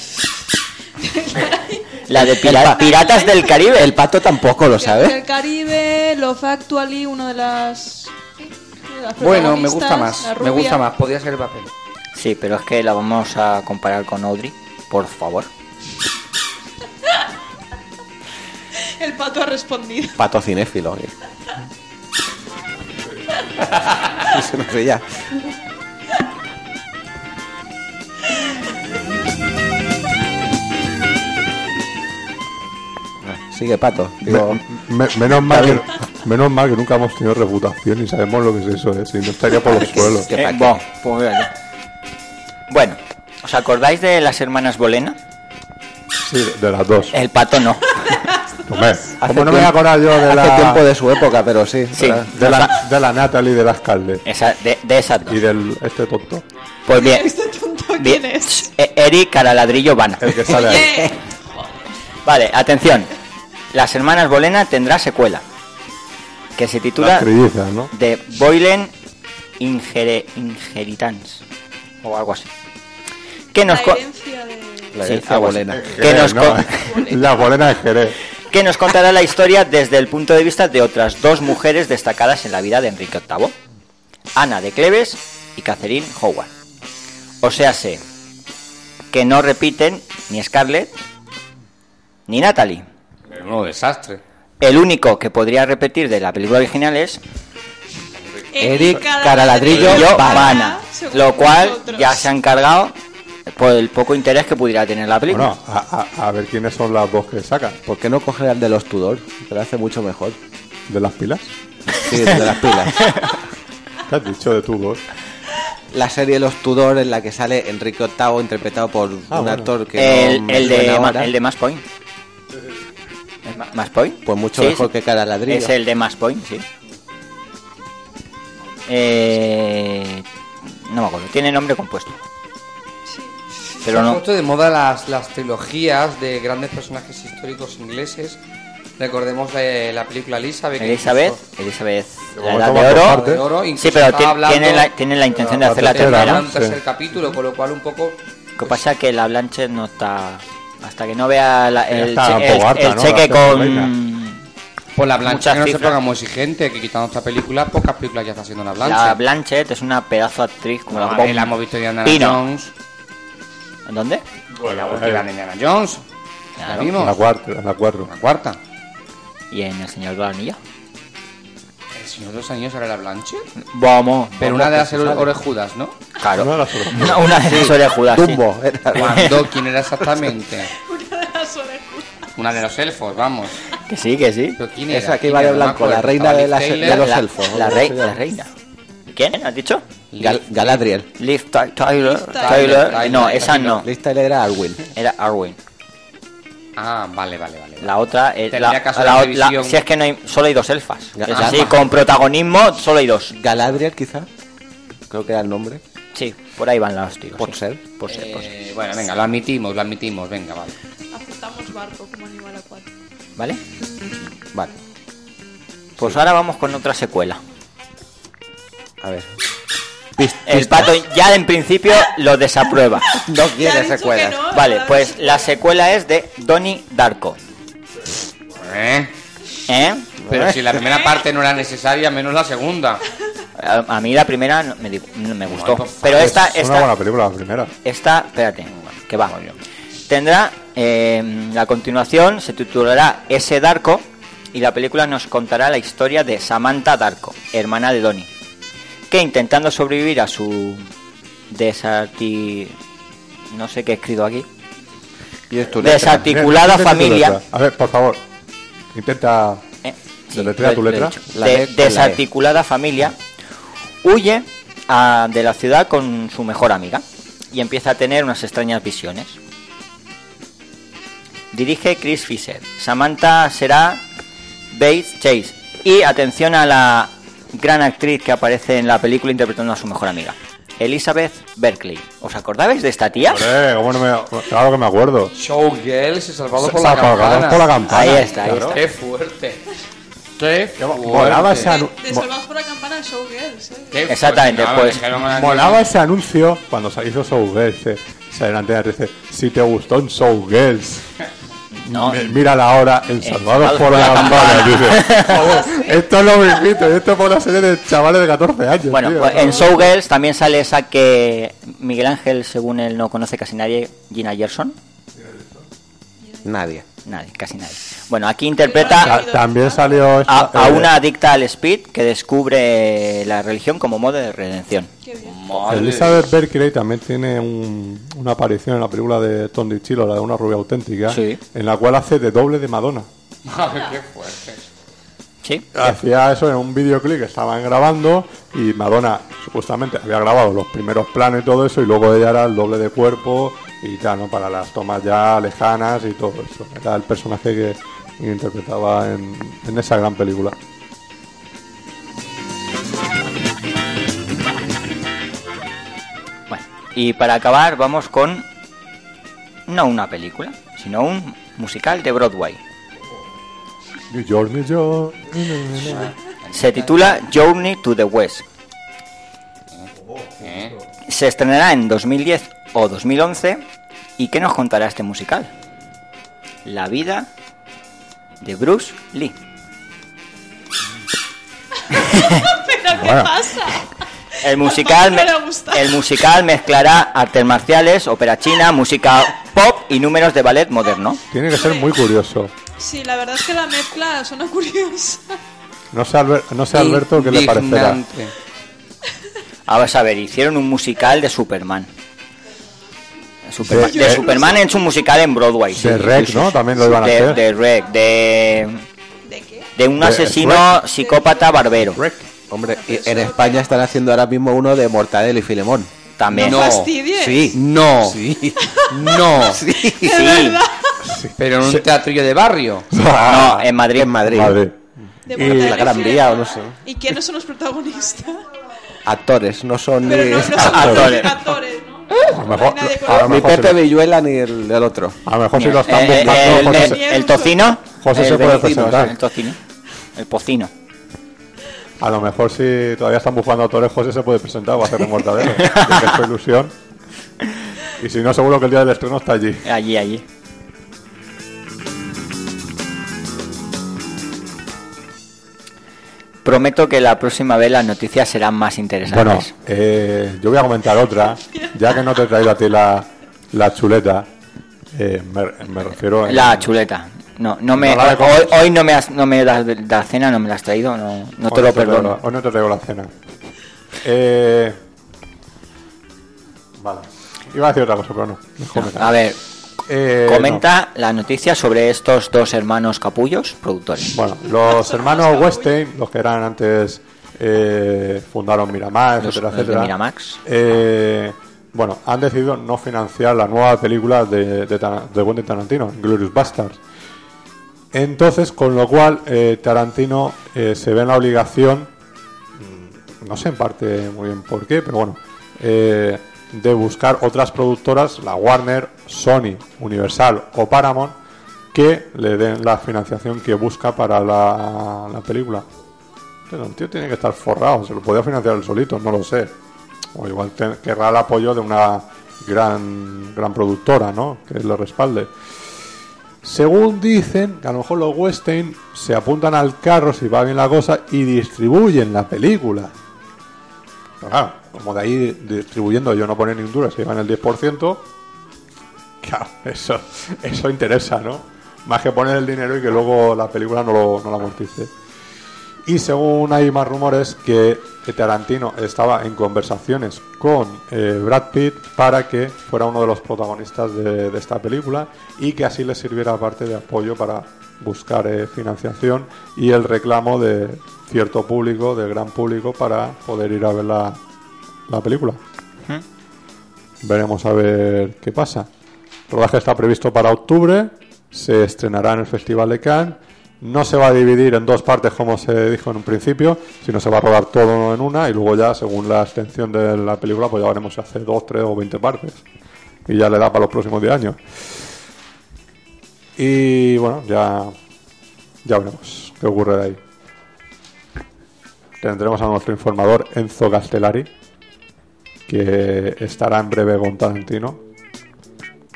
La de Pira- Piratas del Caribe. El pato tampoco lo sabe. El Caribe, Love Actually, una de las. de las Bueno, me gusta más. Me gusta más. Podría ser el papel. Sí, pero es que la vamos a comparar con Audrey, por favor. El pato ha respondido. Pato cinéfilo. ¿eh? Eso no sé ya. Ah, Sigue pato. Digo, Me- menos, mal que, menos mal que nunca hemos tenido reputación y sabemos lo que es eso, ¿eh? si no estaría por los suelos. ¿Qué Eh, pues Bueno, ¿os acordáis de las hermanas Bolena? Sí, de las dos. El pato no. Hombre, ¿cómo no me voy a tiempo- acordar yo de Hace la, tiempo de su época, pero sí. Sí. de la, de la Natalie y del alcalde? Esa, de, de esas dos. Y del este tonto, Pues bien, ¿Este tonto bien. quién es? Eh, Eric Caraladrillo Vana. el que sale ahí. Vale, atención. Las hermanas Bolena tendrá secuela. Que se Las titula trillizas, ¿no? The Boylen Ingere- Inheritance. O algo así. Que nos, la herencia de. La Sí, bolena. que nos, ¿no? La bolena de Jerez. Que nos contará la historia desde el punto de vista de otras dos mujeres destacadas en la vida de Enrique VIII. Ana de Cleves y Catherine Howard. O sea, sé que no repiten ni Scarlett ni Natalie. No, desastre. El único que podría repetir de la película original es Eric Caraladrillo según Lo cual ya se ha encargado por el poco interés que pudiera tener la película. Bueno, a, a- a ver quiénes son las dos que sacan. ¿Por qué no coger al de los Tudor? Que lo hace mucho mejor. ¿De las pilas? Sí, de las pilas. ¿Qué has dicho de tu dos? La serie Los Tudor en la que sale Enrique VIII interpretado por Ah, un bueno. actor que el, no me el de, ahora. el de Mass Point. ¿El Ma- ¿Mass Point? Pues mucho Sí, mejor sí. que cada ladrillo. Es el de Mass Point, sí. Eh, no me acuerdo, tiene nombre compuesto. Pero Se han no. puesto de moda las, las trilogías de grandes personajes históricos ingleses. Recordemos eh, la película Elizabeth. Elizabeth, incluso- Elizabeth, la edad de oro. de oro, Sí, pero estaba ti- hablando tiene la, tiene la intención de la hacer la tercera, un tercer Sí. capítulo, con lo cual un poco Lo que pasa es que la Blanche no está. Hasta que no vea la- el, che- el- harta, el ¿no? cheque La con. Pues la Blanche que no se cifras. ponga muy exigente, que quitando esta película, pocas películas ya está haciendo la Blanche. La Blanchett es una pedazo de actriz como la Vale, la hemos visto ya en Pino. Jones. ¿En dónde? En la última de Indiana Jones. La Claro. vimos. En la cuarta, en la cuatro. La cuarta. Y en El Señor de la Anilla. El Señor de los Anillos era la Blanche. Vamos. Pero una de las orejudas, ¿no? Claro. Una de las orejas. Una, una de las orejudas. sí. Dumbo. ¿Cuándo? ¿Quién era exactamente? Una de las orejas. Una de los elfos, vamos. Que sí, que sí. ¿Pero quién era? Esa que ¿Quién iba de blanco, la reina de, las- de los la, elfos. La, la reina. ¿Quién? ¿Has dicho? Gal- Galadriel. Liv Ty- Tyler. Tyler. Tyler. No, esa no. Liz Tyler era Arwen. Era Arwen. Ah, vale, vale, vale. La otra es Tendría la, que hacer la- la la- revisión. si es que no hay, solo hay dos elfas. Es ya. así, con protagonismo solo hay dos. Galadriel, quizá. Creo que era el nombre. Sí, por ahí van los tiros. Por sí. ser. Por ser, por ser. Eh, bueno, venga, lo admitimos, lo admitimos, venga, vale. Aceptamos barco como animal acuático. ¿Vale? Vale. Pues ahora vamos con otra secuela. A ver. El pato ya en principio lo desaprueba. No quiere secuelas. no, Vale, pues la secuela es de Donnie Darko. ¿Eh? ¿Eh? Pero si la primera parte no era necesaria, menos la segunda. A, a mí la primera no me, di- no me gustó. Pero esta, Es una esta, buena película, la primera. esta, espérate, que va. Tendrá eh, la continuación, se titulará Ese Darko y la película nos contará la historia de Samantha Darko, hermana de Donnie, que intentando sobrevivir a su desarti... no sé qué he escrito aquí. Y. Desarticulada familia. A ver, por favor. Intenta. Eh, ¿Deletrea lo- tu letra? La De- la desarticulada familia huye a- de la ciudad con su mejor amiga y empieza a tener unas extrañas visiones. Dirige Chris Fisher. Samantha será Bates Chase. Y atención a la gran actriz que aparece en la película interpretando a su mejor amiga. Elizabeth Berkley. ¿Os acordáis de esta tía? Hombre, ¿cómo no me... Claro que me acuerdo. Showgirls y salvado por Salvado la campana. por la campana. Ahí está, ahí Claro. está. Qué fuerte. Qué fuerte. Molaba ese, anu- De mo- Salvados por la Campana Showgirls, eh. Exactamente, fuerte. pues, me dijeron a- molaba ese anuncio cuando se hizo Showgirls. Dice, sale en antena, dice, si te gustó en Showgirls, No. mi- mírala ahora en Salvados Salvados por la la Campana. Joder, esto es lo mismito, esto es por la serie de chavales de 14 años. Bueno, tío. pues en Showgirls también sale esa que Miguel Ángel, según él, no conoce casi nadie, Gina Gerson. Nadie. Nadie, casi nadie. Bueno, aquí interpreta Ta- También salió esta, a, a eh, una adicta al speed que descubre la religión como modo de redención. Elizabeth Berkeley también tiene un- una aparición en la película de Tom Chilo, la de una rubia auténtica, Sí. en la cual hace de doble de Madonna. Qué fuerte. ¿Sí? Hacía eso en un videoclip que estaban grabando y Madonna supuestamente había grabado los primeros planos y todo eso y luego ella era el doble de cuerpo y ¿no? Para las tomas ya lejanas y todo eso. Era el personaje que interpretaba en, en esa gran película. Bueno, y para acabar vamos con no una película, sino un musical de Broadway. New York, New York. Se titula Journey to the West. ¿Eh? Se estrenará en 2010 o 2011. ¿Y qué nos contará este musical? La vida de Bruce Lee. ¿Pero qué Bueno. pasa? El musical, me- el musical mezclará artes marciales, ópera china, música pop y números de ballet moderno. Tiene que ser muy curioso. Sí, la verdad es que la mezcla suena curiosa. No sé, Albert- no sé Alberto qué le parecerá. Indignante. Vamos a ver, hicieron un musical de Superman. Superman- De- Superman en su musical en Broadway. sí, De Rec, sí, sí, ¿no? También lo iban a de, hacer. De Rec, de, ¿De qué? de un De asesino psicópata barbero. Hombre, y en España están haciendo ahora mismo uno de Mortadelo y Filemón. También. No fastidies. Sí. No. Sí. No. Sí. Sí. Pero en un teatrillo de barrio. No, en Madrid. En Madrid. Madre. De Y la Gran. Vía o no sé. ¿Y quiénes son los protagonistas? Actores, no son Pero ni... no, no son Actores. actores, ¿no? A lo mejor, a lo Ni mejor si Pepe lo- Villuela ni el, el otro. a lo mejor si lo están Eh, eh, buscando, el, José, el- se- el tocino. José el se puede vecino, presentar. El tocino. El pocino. a lo mejor si todavía están buscando actores, José se puede presentar o hacer de mortadelo. que es ilusión. Y si no, seguro que el día del estreno está allí. Allí, allí. Prometo que la próxima vez las noticias serán más Bueno, interesantes. eh, yo voy a comentar otra, ya que no te he traído a ti la, la chuleta. eh, me, me refiero. en- la chuleta. No, no me, No hoy, no me has, no me das la cena, no me la has traído, no, no te Hoy lo perdono. la- Hoy no te traigo la cena. Eh, vale. Iba a decir otra cosa, pero no. Mejor me callo. A ver, Eh, comenta la noticia sobre estos dos hermanos capullos, productores. Bueno, los hermanos Weinstein, los que eran antes eh, fundaron Miramax, Los- etcétera, los etcétera. Miramax. eh, bueno, han decidido no financiar la nueva película de, de, de Quentin Tarantino, Glorious Bastards. Entonces, con lo cual, eh, Tarantino se ve en la obligación, mm, no sé en parte muy bien por qué, pero bueno, de buscar otras productoras, la Warner, Sony, Universal o Paramount, que le den la financiación que busca para la, la película. Pero el tío tiene que estar forrado, se lo podía financiar él solito, no lo sé. O igual querrá el apoyo de una gran, gran productora, ¿no? Que le respalde. Según dicen, que a lo mejor los Weinstein se apuntan al carro si va bien la cosa y distribuyen la película. Como de ahí distribuyendo yo no pone ni un duro, se llevan el 10%, claro, eso, eso interesa, ¿no? Más que poner el dinero y que luego la película no, lo, no la amortice. Y según hay más rumores que Tarantino estaba en conversaciones con eh, Brad Pitt para que fuera uno de los protagonistas de, de esta película y que así le sirviera parte de apoyo para buscar eh, financiación y el reclamo de cierto público, del gran público, para poder ir a ver la, la película. Veremos a ver qué pasa. El rodaje está previsto para octubre, se estrenará en el Festival de Cannes. No se va a dividir en dos partes como se dijo en un principio, sino se va a rodar todo en una y luego ya, según la extensión de la película, pues ya veremos si hace dos, tres o veinte partes. Y ya le da para los próximos 10 años. Y bueno, ya, ya veremos qué ocurre de ahí. Tendremos a nuestro informador Enzo Castellari, que estará en breve con Tarantino.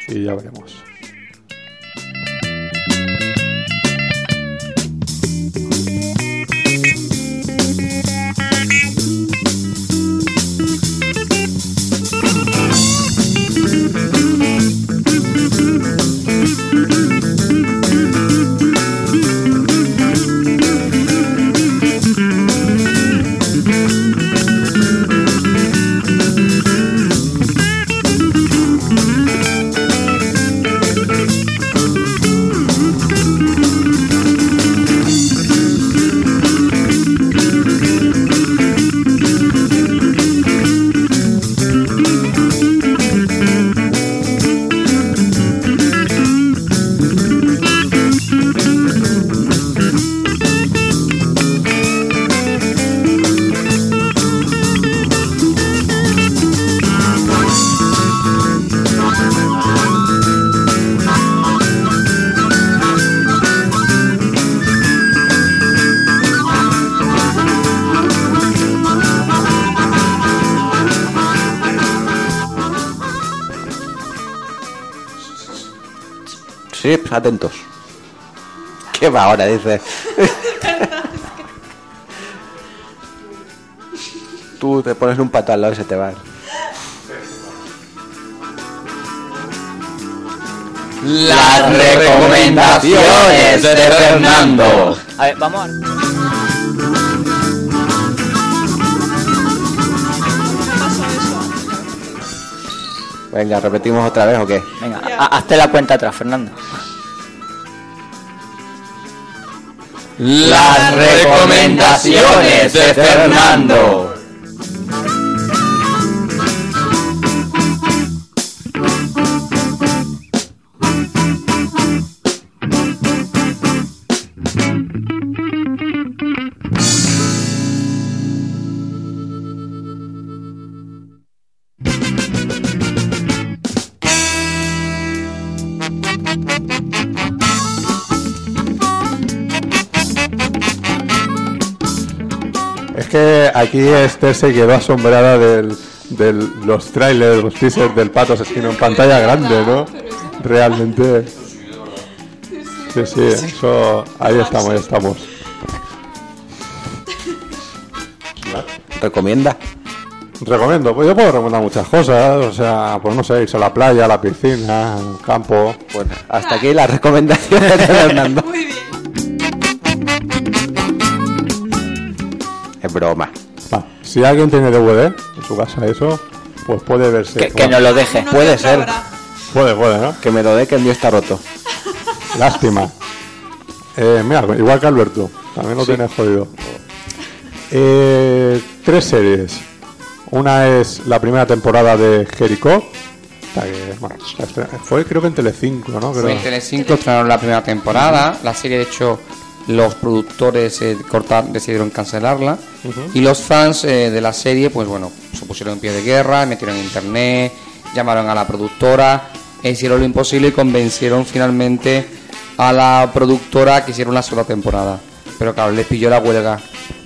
Y ya veremos. Atentos. ¿Qué va ahora? Dice. Tú te pones un pato al lado y se te va. Las recomendaciones de Fernando. A ver, vamos a... Venga, repetimos otra vez o qué? Venga, ha- hazte la cuenta atrás, Fernando. Las recomendaciones de Fernando. Aquí Esther se quedó asombrada del, de los trailers, los teasers del pato asesino en pantalla grande, ¿no? Realmente. Sí, sí, eso. Ahí estamos, ahí estamos. ¿Recomienda? Recomiendo, pues yo puedo recomendar muchas cosas, o sea, pues no sé, irse a la playa, a la piscina, al campo. Bueno, hasta aquí las recomendaciones de Fernando. Muy bien. Es broma. Si alguien tiene DVD en su casa, eso, pues puede verse. Que, que nos lo deje. No Puede ser. Puede, puede, ¿no? Que me lo dé que el mío está roto. Lástima. Eh, mira, igual que Alberto, también lo tiene jodido. Eh, tres series. Una es la primera temporada de Jericho. esta que, bueno, la estre- Fue creo que en Telecinco, ¿no? Creo. Fue en Telecinco, estrenaron la primera temporada. La serie, de hecho, los productores eh, cortar- decidieron cancelarla. Y los fans eh, de la serie, pues bueno, se pusieron en pie de guerra, metieron en internet, llamaron a la productora, e hicieron lo imposible y convencieron finalmente a la productora que hiciera una sola temporada. Pero claro, les pilló la huelga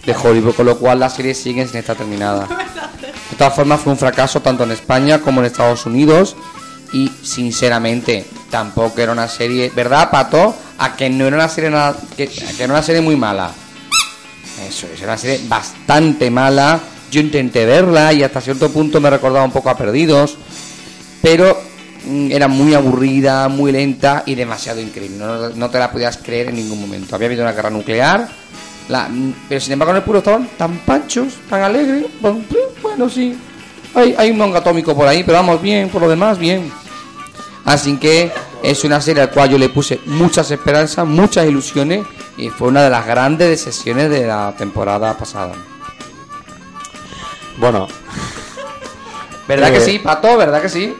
de Hollywood, con lo cual la serie sigue sin estar terminada. De todas formas, fue un fracaso tanto en España como en Estados Unidos. Y sinceramente, tampoco era una serie. ¿Verdad, Pato? A que no era una serie nada. Que, que era una serie muy mala. Eso es, era una serie bastante mala. Yo intenté verla y hasta cierto punto me recordaba un poco a Perdidos. Pero mm, era muy aburrida, muy lenta y demasiado increíble. No, no te la podías creer en ningún momento. Había habido una guerra nuclear. Mm, pero sin embargo en el puro estaban tan panchos, tan alegres. Bueno, sí. Hay, hay un hongo atómico por ahí, pero vamos bien, por lo demás, bien. Así que es una serie al cual yo le puse muchas esperanzas, muchas ilusiones y fue una de las grandes decepciones de la temporada pasada. Bueno, ¿Verdad Eh. que sí, Pato? ¿Verdad que sí?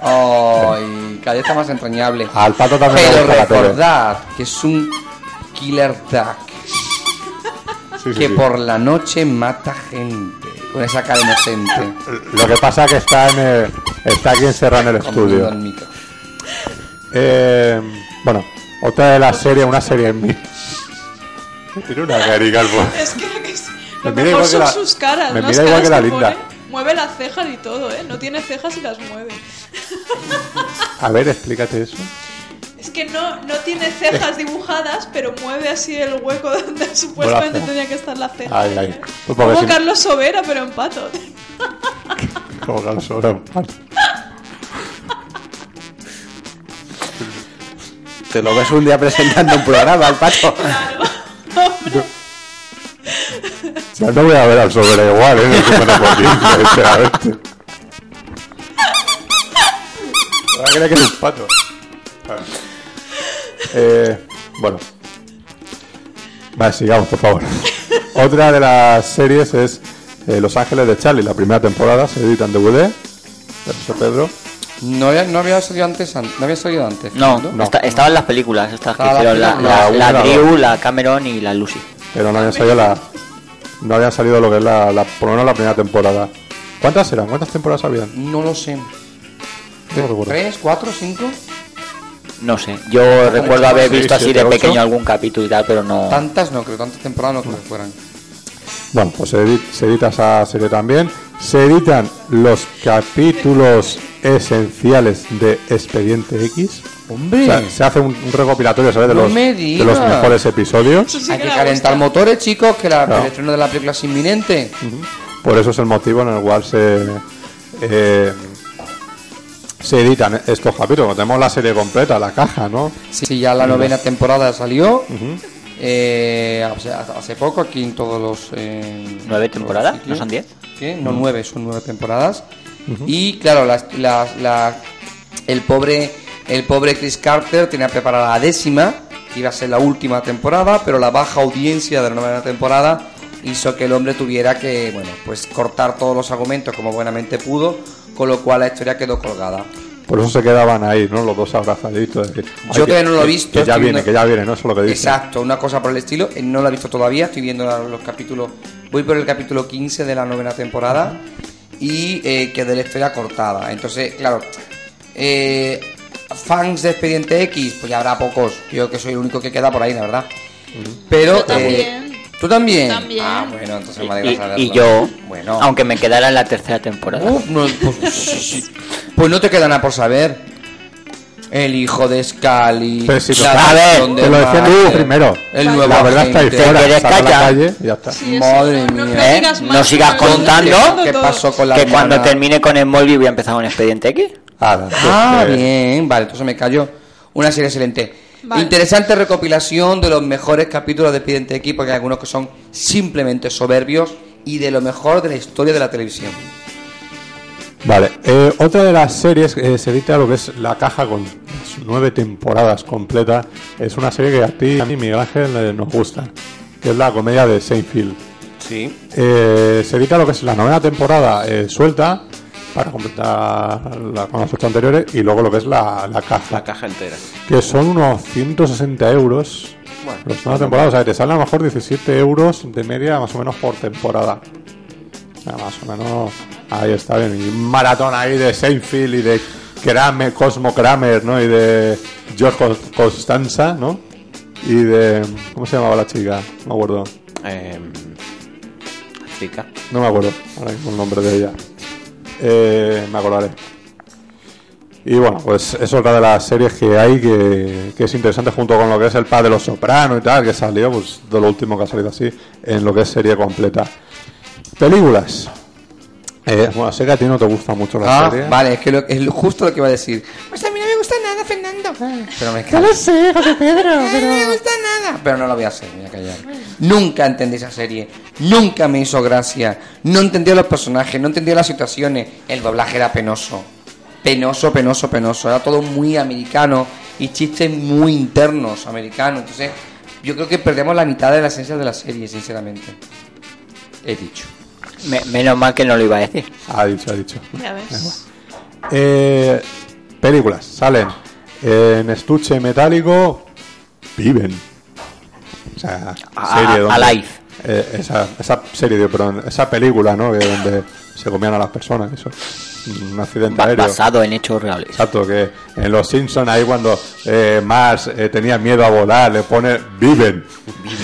Ay, cada vez está más entrañable. al pato también le Pero gusta la recordad que es un killer duck Sí, sí, que sí. por la noche mata gente con esa cara inocente. Lo que pasa es que está, en el- está aquí encerrado en el estudio. Eh, bueno, otra de las series, una serie en mí. Tiene una carica el po- Es que, que es- Me lo mira mejor igual que son la- sus caras. me mira igual que la Linda. pone. Mueve las cejas y todo, ¿eh? No tiene cejas y las mueve. A ver, explícate eso. Es que no, no tiene cejas dibujadas, pero mueve así el hueco donde supuestamente tenía que estar la ceja. Ay, ay. Pues Como si- Carlos Sobera, pero en pato. Como que sobra un par. Te lo ves un día presentando un programa, al pato. O sea, no voy a ver al sobre igual, ¿eh? En el Super Deportivo, sinceramente. Ahora creía que es un pato. Eh, bueno. Vale, sigamos, por favor. Otra de las series es eh, Los Ángeles de Charlie, la primera temporada, se edita en DVD. Eso, Pedro. No había, no había salido antes, an- no había salido antes. No, ¿no? esta- estaban las películas estas que hicieron la, película. la, La la una, Drew, la Cameron y la Lucy. Pero no habían salido la. No habían salido lo que es la, la- por lo menos la primera temporada. ¿Cuántas eran? ¿Cuántas temporadas habían? No lo sé. No recuerdo. ¿Tres, cuatro, cinco? No sé, yo recuerdo haber seis, visto así siete, de ocho. pequeño algún capítulo y tal, pero no. Tantas no creo, tantas temporadas no creo que fueran. Bueno, pues se, edi- se edita esa serie también. Se editan los capítulos esenciales de Expediente X. ¡Hombre! O sea, se hace un, un recopilatorio, ¿sabes? De No los, me de los mejores episodios. Sí Hay que que le calentar gusta. motores, chicos, que la, No. el estreno de la película es inminente. Por eso es el motivo en el cual se, eh, se editan estos capítulos. Tenemos la serie completa, la caja, ¿no? Sí, ya la novena temporada salió. eh, hace, hace poco aquí en todos los... eh, ¿Nueve los temporadas? ¿No son diez? ¿Qué? No nueve, son nueve temporadas. Y claro, la- el pobre el pobre Chris Carter tenía preparada la décima, que iba a ser la última temporada, pero la baja audiencia de la novena temporada hizo que el hombre tuviera que, bueno, pues cortar todos los argumentos como buenamente pudo, con lo cual la historia quedó colgada. Por eso se quedaban ahí, ¿no? Los dos abrazaditos. es decir, Yo ay, que- todavía no lo he que- visto, Que ya viene, viendo- que ya viene, ¿no? Eso es lo que dicen. Exacto, una cosa por el estilo. eh, No la he visto todavía, estoy viendo los capítulos. Voy por el capítulo 15 de la novena temporada y eh, quedé la historia cortada. Entonces, claro, eh, fans de Expediente X, pues ya habrá pocos. Yo que soy el único que queda por ahí, la verdad. Pero eh. ¿Tú también? También. Ah, bueno, entonces me alegra Y, saberlo. y yo, Bueno. aunque me quedara en la tercera temporada. Uf, no, pues, pues no te queda nada por saber. El hijo de Scully. Pero si a ver, Te lo Marvel, tú primero. El nuevo La verdad está ahí fuera. ¿Te quieres sal a la calle y ya está. Sí, Madre no, mía. no ¿Eh? No sigas contando ¿Qué pasó con la que cuando hermana? termine con el Molly voy a empezar un expediente X. Sí, Ah, eh, bien, vale, entonces me callo. Una serie excelente. Vale. Interesante recopilación de los mejores capítulos de Expediente X, porque hay algunos que son simplemente soberbios y de lo mejor de la historia de la televisión. Vale, eh, otra de las series eh, se edita lo que es La Caja con las nueve temporadas completas. Es una serie que a ti y a mí, Miguel Ángel, eh, nos gusta, que es la comedia de Seinfeld. Sí. Eh, se edita lo que es la novena temporada eh, suelta para completar la- con las ocho anteriores y luego lo que es la, la caja, La caja entera. que son unos 160 euros. Bueno, Los nuevas temporadas, o sea, que te salen a lo mejor 17 euros de media más o menos por temporada. O sea, más o menos ahí está bien. Y maratón ahí de Seinfeld y de Kramer, Cosmo Kramer, ¿no? Y de George Cos- Costanza, ¿no? Y de... ¿Cómo se llamaba la chica? No me acuerdo. Eh, chica. No me acuerdo ahora mismo el nombre de ella. Eh, me acordaré. Y bueno, pues es otra de las series que hay que, que es interesante junto con lo que es el Paz de los Sopranos y tal, que salió, pues de lo último que ha salido así, en lo que es serie completa. Películas. Eh, bueno, sé que a ti no te gusta mucho la Ah, serie. vale, es que lo- es justo lo que iba a decir. Pues a mí Pero me Ya callo. lo sé, José Pedro, Ay, pero... No me gusta nada. Pero no lo voy a hacer, voy a callar. Nunca entendí esa serie. Nunca me hizo gracia. No entendía los personajes, no entendía las situaciones. El doblaje era penoso. Penoso, penoso, penoso. Era todo muy americano y chistes muy internos americanos. Entonces, yo creo que perdemos la mitad de la esencia de la serie, sinceramente. He dicho. Me- menos mal que no lo iba a decir. Ha dicho, ha dicho. Ya ves. Eh, películas, salen en estuche metálico, viven. O sea, A- serie donde, Alive. eh, esa, esa serie, digo, perdón, esa película, ¿no? Que donde se comían a las personas, eso. Un accidente Ba- aéreo. basado en hechos reales. Exacto, que en Los Simpsons ahí cuando eh, Mars eh, tenía miedo a volar, le pone Viven,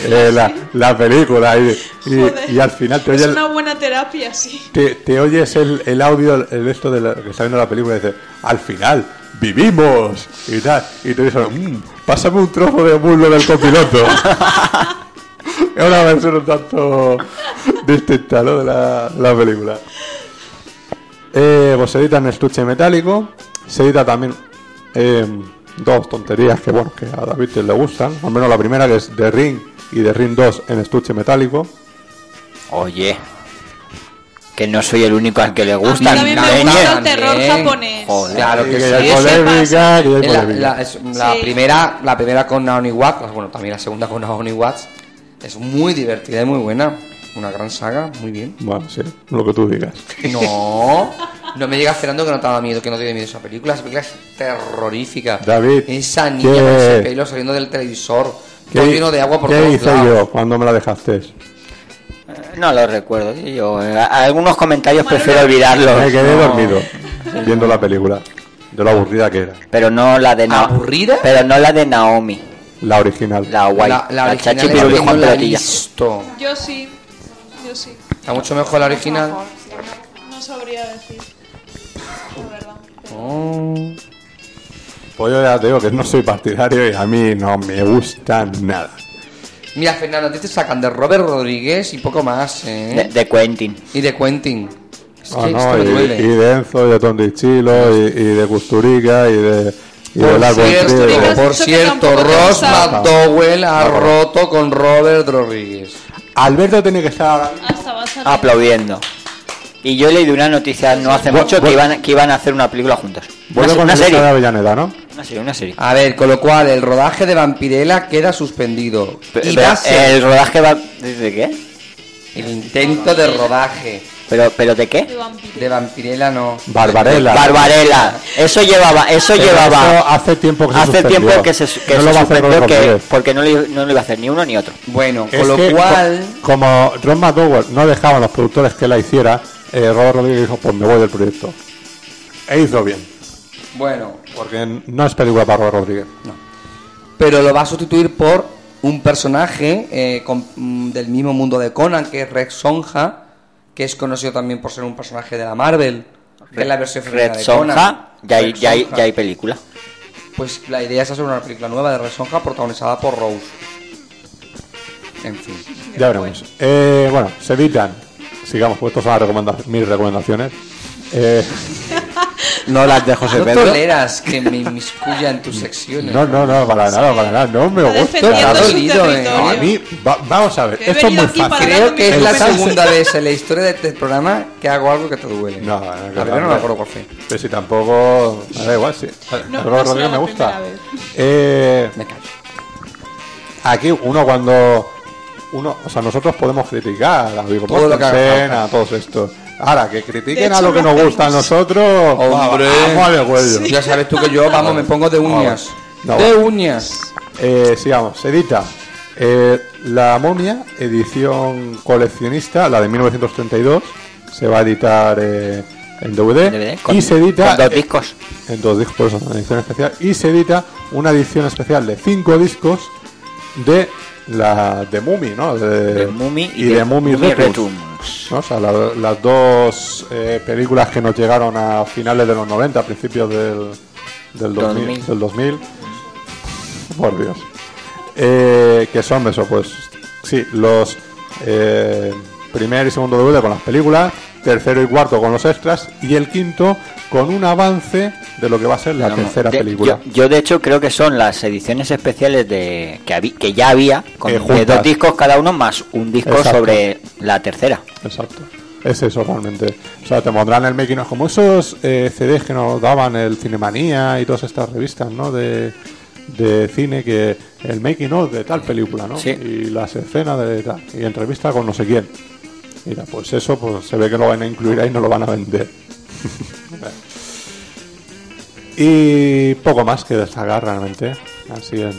eh, la, la película y, y- Joder. y al final te Es oye el, una buena terapia, sí. te, te oyes el, el audio, el esto de la, que está viendo la película y dice, al final, vivimos y tal. Y te dicen, "Mm, pásame un trozo de muslo del copiloto. es una versión un tanto distinta, ¿no? De la, la película. Eh, pues se edita en estuche metálico. Se edita también eh, dos tonterías que, bueno, que a David le gustan. Al menos la primera que es The Ring y The Ring 2 en estuche metálico. Oye. Que no soy el único al que le A mí gusta. también me gusta el terror También. japonés. Joder. Claro que que sí. eso polémica, que La, polémica. la- es- la Sí. primera, la primera con Naomi Watts, bueno, también la segunda con Naomi Watts, es muy divertida y muy buena. Una gran saga, muy bien. Bueno, sí, lo que tú digas. No, no me llega Fernando que no te da miedo, que no te da miedo esa película. Esa película es terrorífica. David, Esa niña ¿qué- con ese pelo saliendo del televisor, todo lleno de agua por ¿Qué todos hice lados. yo cuando me la dejaste? No lo recuerdo. Yo, eh, algunos comentarios prefiero olvidarlos. Me quedé No. dormido viendo la película. De lo aburrida que era. Pero no la de Naomi. ¿Aburrida? Pero no la de Naomi. La original. La guay. La, la La, original chachi que Juan no la visto. Yo sí. Yo sí. Está mucho mejor la original. No sabría decir. La verdad. Oh. Pues yo ya te digo que no soy partidario y a mí no me gusta nada. Mira, Fernando, a ti te sacan de Robert Rodríguez y poco más, ¿eh? De, de Quentin. Y de Quentin. Es Ah, que no, esto me y, duele. y de Enzo, y de Tondichilo, y, y de Custurica, y de, y de Por cierto, por que cierto, Ross. McDowell ha Ah, roto con Robert Rodríguez. Alberto tiene que estar ahora mismo. Hasta va a salir. Aplaudiendo. Y yo he leído una noticia no hace mucho que iban, que iban a hacer una película juntos. Vuelve con una el de serie. Avellaneda, ¿no? Una serie, una serie. A ver, con lo cual el rodaje de Vampirella queda suspendido. Pe- Y pero va a ser el rodaje va. ¿De qué? el intento de rodaje ¿Pero, pero de qué? De Vampirella no. Barbarella. Barbarella. Eso llevaba, eso Pero llevaba. eso hace tiempo que se hace suspendió. tiempo que se, que No se lo va a hacer suspendió que, Rodríguez. porque no le, no le iba a hacer ni uno ni otro. Bueno, Es con lo que, cual co- como Ron McDowell no dejaban los productores que la hiciera, eh, Robert Rodríguez dijo, pues me voy del proyecto. E hizo bien, bueno, porque no es película para Robert Rodríguez. pero lo va a sustituir por un personaje eh, con- mm, del mismo mundo de Conan, que es Rex Sonja, que es conocido también por ser un personaje de la Marvel, que es la versión Red de Sonja, Conan. ya hay, ya, hay, ya hay película. Pues la idea es hacer una película nueva de Red Sonja protagonizada por Rose. En fin. Ya veremos. Eh, bueno, se editan. Sigamos, pues estas son las recomenda- mis recomendaciones. Eh, No las de José No Pedro. toleras que me inmiscuya en tus secciones. no, no, no, para nada, para nada. No me gusta. defendiendo nada. su dolido, eh. No, a mí, va- vamos a ver, Que he esto es venido muy aquí fácil. para Creo que es la segunda vez en la historia de este programa que hago algo que te duele. No, no, la que verdad no no. me acuerdo cuál fue. Pero si tampoco. Me da igual, sí. No, no será Rodríguez la me gusta. primera vez. Eh, Me callo. aquí uno cuando. Uno, o sea, nosotros podemos criticar a Vigo Todo a todos estos. Ahora, que critiquen hecho, a lo que nos gusta a nosotros. Hombre. vamos al cuello. Ya sabes tú que yo, vamos, me pongo de uñas. No, de va. uñas. Eh, sigamos, se edita eh, La momia, edición coleccionista, la de 1932. Se va a editar eh, en DVD. DVD, con- y se edita. con dos eh, discos. En dos discos, por eso, una edición especial. Y se edita una edición especial de cinco discos de la de Mummy, ¿no? De, De Mummy y, de, Mummy, Mummy Returns. Returns. ¿no? O sea, la- las dos eh, películas que nos llegaron a finales de los 90, a principios del, del 2000, 2000. del 2000. Por Dios. Eh, que son eso, pues sí, los eh, primer y segundo DVD con las películas, tercero y cuarto con los extras y el quinto con un avance de lo que va a ser la No, tercera de- película. Yo, yo, de hecho creo que son las ediciones especiales de que, habí- que ya había con Eh, de dos discos cada uno más un disco Exacto. sobre la tercera. Exacto. Es eso realmente. O sea, te pondrán el making of como esos eh, CDs que nos daban el Cinemanía y todas estas revistas, ¿no? De, de cine que el making of de tal película, ¿no? Sí. Y las escenas de tal. Y entrevista con no sé quién. Mira, pues eso pues se ve que lo van a incluir ahí no lo van a vender. y poco más que destacar realmente. Así en,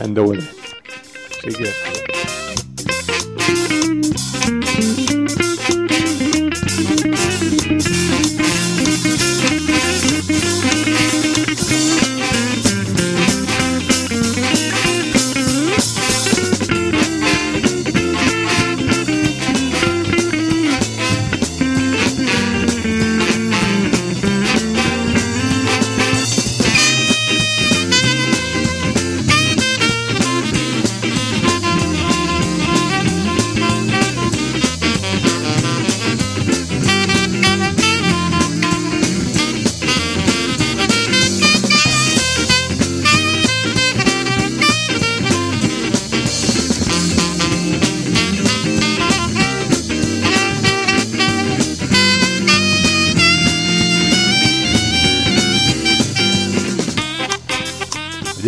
en DVD. Así que...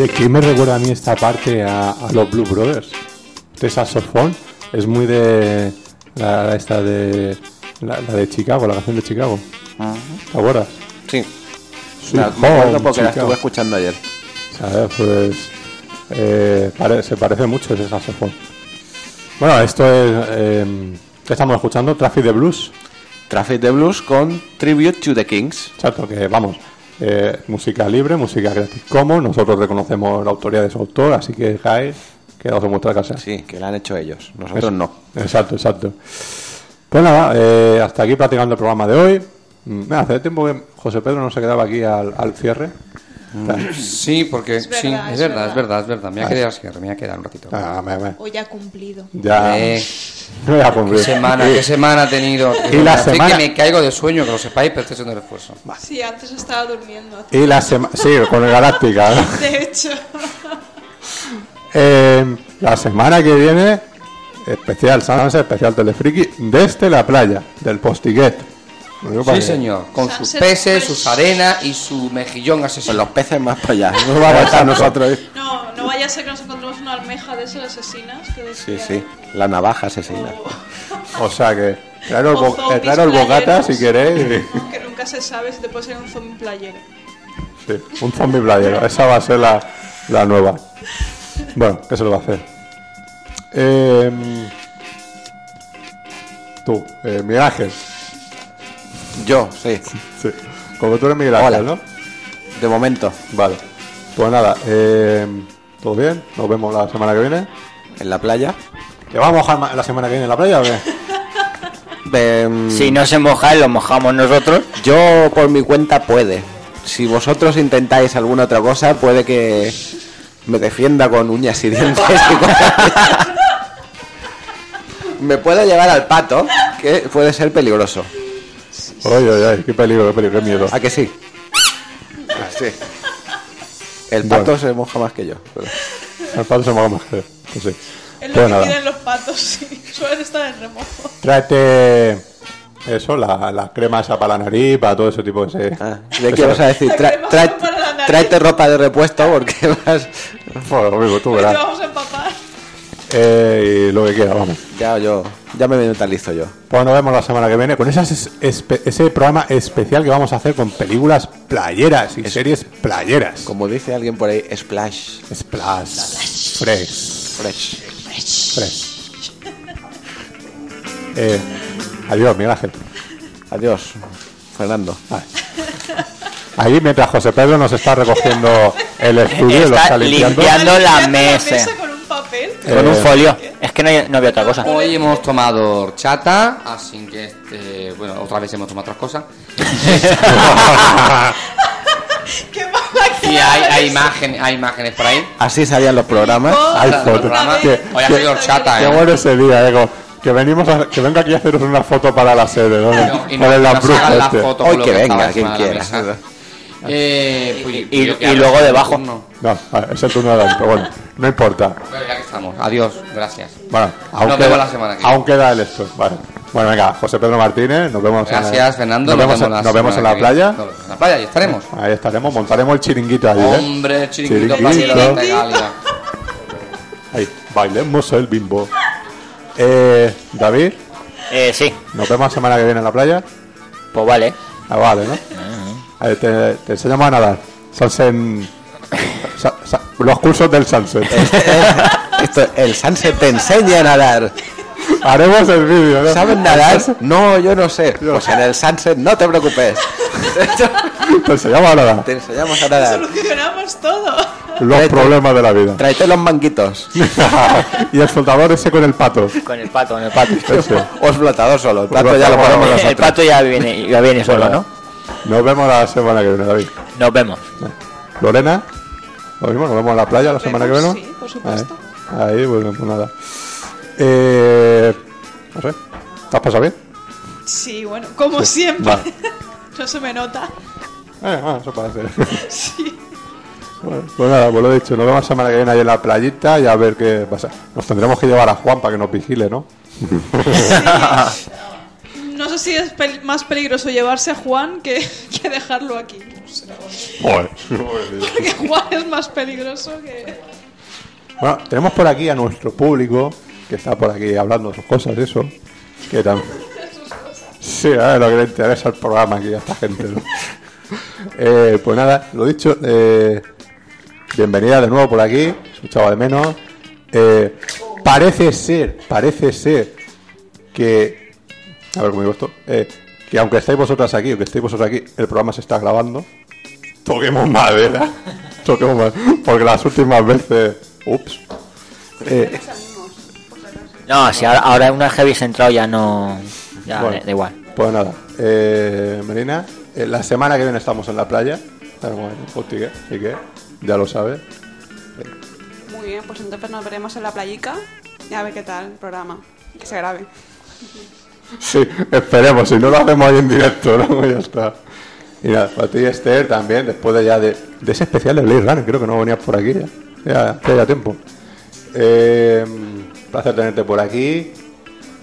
Oye, ¿qué me recuerda a mí esta parte a, a los Blue Brothers? Este saxofón es muy de la esta de la, la de Chicago, la canción de Chicago. ¿Te acuerdas? Sí. Sweet me acuerdo porque la estuve escuchando ayer. ¿Sabes? Pues eh, pare- se parece mucho ese saxofón. Bueno, esto es eh, ¿qué estamos escuchando? Traffic de Blues. Traffic de Blues con Tribute to the Kings. Exacto, que vamos, eh, música libre, música Creative Commons, nosotros reconocemos la autoría de su autor, así que Jae, quedaos en vuestra casa. Sí, que la han hecho ellos. Nosotros Eso. no. Exacto, exacto. Pues nada, eh, hasta aquí practicando el programa de hoy. Mm, hace tiempo que José Pedro no se quedaba aquí al, al cierre. Sí, porque Es verdad, sí, es es verdad, verdad. es verdad, es verdad. Me voy a Ah, quedar me voy a quedar un ratito. Ah, me- me- Hoy ya ha cumplido. ya. Eh, no voy a cumplir. qué semana, qué semana ha tenido. Y la semana- que me caigo de sueño, que lo sepáis, pero estoy haciendo el esfuerzo. Sí, antes estaba durmiendo. Y la semana. Sí, con el Galáctica. ¿no? De hecho, Eh, la semana que viene, especial Sanse, especial Telefriki, desde la playa, del Postiguet. Sí, señor. Con sus peces, sus arenas y su mejillón Con asesino. los peces más para allá. No vamos a estar nosotros ahí. no, no vaya a ser que nos encontremos una almeja de esas asesinas. Que Sí, decía- sí. La navaja asesina. O sea que, traeros, O bo- zombies eh, traeros bocata playeros. si queréis. Que nunca se sabe si te puede ser un zombie playero. Sí, un zombie playero. Esa va a ser la, la nueva. Bueno, ¿qué se lo va a hacer? Eh, tú, eh, Miguel Ángel. Yo, sí. Sí. Como tú eres Miguel Ángel, Hola. ¿no? De momento. Vale. Pues nada, eh, ¿Todo bien? Nos vemos la semana que viene. En la playa. ¿Te vamos a mojar la semana que viene en la playa o qué? Em, Si no se moja, lo mojamos nosotros. Yo por mi cuenta puede. Si vosotros intentáis alguna otra cosa, puede que me defienda con uñas y dientes. y cosas. me puedo llevar al pato, que puede ser peligroso. Oye, oye, oye, qué peligro, qué peligro, qué miedo. ¿A que sí? Ah, sí. El Bueno. pato se moja más que yo. pero- El pato se moja más que que sí. Es lo Pues que nada, tienen los patos, sí. Suelen estar en remojo. tráete eso, la, la crema esa para la nariz, para todo ese tipo de... Ese, Ah, ¿De qué vas a decir? Tra- tráete ropa de repuesto porque vas... Bueno, amigo, tú verás. Eh, y lo que quiera, vamos. Ya yo, ya me mentalizo yo. Pues nos vemos la semana que viene con esas ese programa especial que vamos a hacer con películas playeras y series playeras. Como dice alguien por ahí, splash. Splash. Fresh. Fresh. Fresh. Eh, adiós, Miguel Ángel. Adiós, Fernando. Ahí mientras José Pedro nos está recogiendo el estudio y lo Está está limpiando. limpiando la mesa. con un papel. Con un Eh, folio. Es que no, hay- no había otra cosa. Hoy hemos tomado horchata, así que este, bueno, otra vez hemos tomado otras cosas. Qué mala que Y hay, hay, imágenes, hay imágenes por ahí. Así salían los programas. Hay Los fotos. Hoy ha sido horchata, Qué ¿eh? bueno ese día, Ego. Que venimos a, que venga aquí a haceros una foto para la sede, ¿no? No, y Con no- Lambrusco hagan la este. foto Hoy que venga, quien quiera. Eh, pues, Y- y ya luego debajo. no. Es el turno de David, pero bueno, no importa. Bueno, ya que estamos. Adiós, gracias. Bueno, aún, Nos queda, vemos la semana que viene. aún queda el esto. Vale. Bueno, venga, José Pedro Martínez, nos vemos en Gracias, Fernando. Nos vemos, en- nos vemos en la playa. En la playa, ahí estaremos. Ahí estaremos, montaremos el chiringuito ahí, ¿eh? Hombre, chiringuito, Chiringuito. para la. Ahí, bailemos el bimbo. Eh, David, Eh, sí, nos vemos la semana que viene en la playa. pues vale. Ah, vale, ¿no? Te, te enseñamos a nadar. Sunset. sa- sa- los cursos del Sunset. Esto, el Sunset te enseña a nadar. Haremos el vídeo, ¿no? ¿Sabes nadar? No, yo no sé. Pues en el Sunset no te preocupes. Te enseñamos a nadar. Te enseñamos a nadar. Solucionamos todo. Los Tráete- problemas de la vida. Tráete los manguitos. y el flotador ese con el pato. Con el pato, con el pato. Ese. O explotador solo. El pato ya lo flotador. ponemos El nosotros. pato ya viene, ya viene solo, ¿no? Nos vemos la semana que viene, David. Nos vemos. Lorena, lo mismo, nos vemos en la playa la semana que viene. Sí, por supuesto. Ahí, ahí, bueno, pues nada. Eh, no sé, ¿te has pasado bien? Sí, bueno, como Sí, siempre. vale. no se me nota. Eh, bueno, eso parece. Sí. Bueno, pues nada, pues lo dicho, nos vemos la semana que viene ahí en la playita y a ver qué pasa. Nos tendremos que llevar a Juan para que nos vigile, ¿no? No sé si es pel- más peligroso llevarse a Juan que, que dejarlo aquí. No sé. Joder. Porque Juan es más peligroso que. Bueno, tenemos por aquí a nuestro público que está por aquí hablando sus cosas, eso. Que tan... Sí, a ver, lo que le interesa el programa aquí a esta gente, ¿no? Eh, pues nada, lo dicho, eh, bienvenida de nuevo por aquí, escuchaba de menos. Eh, parece ser, parece ser que. A ver cómo digo esto. eh, que aunque estéis vosotras aquí, o que estéis vosotros aquí, el programa se está grabando. Toquemos madera. Toquemos madera. Porque las últimas veces. Ups. Eh, No, si ahora, ahora una heavy centrado ya no. Ya Bueno. da igual. Pues nada, eh, Marina, eh, la semana que viene estamos en la playa. Postigue, así que ya lo sabes. Muy bien, pues entonces nos veremos en la playica y a ver qué tal el programa. Que se grabe. Sí, esperemos, si no lo hacemos ahí en directo, ¿no? ya está. Y nada, para ti Esther también, después de ya de, de ese especial de Blade Runner, creo que no venías por aquí ya. Ya, ya, ya tiempo. Eh, placer tenerte por aquí.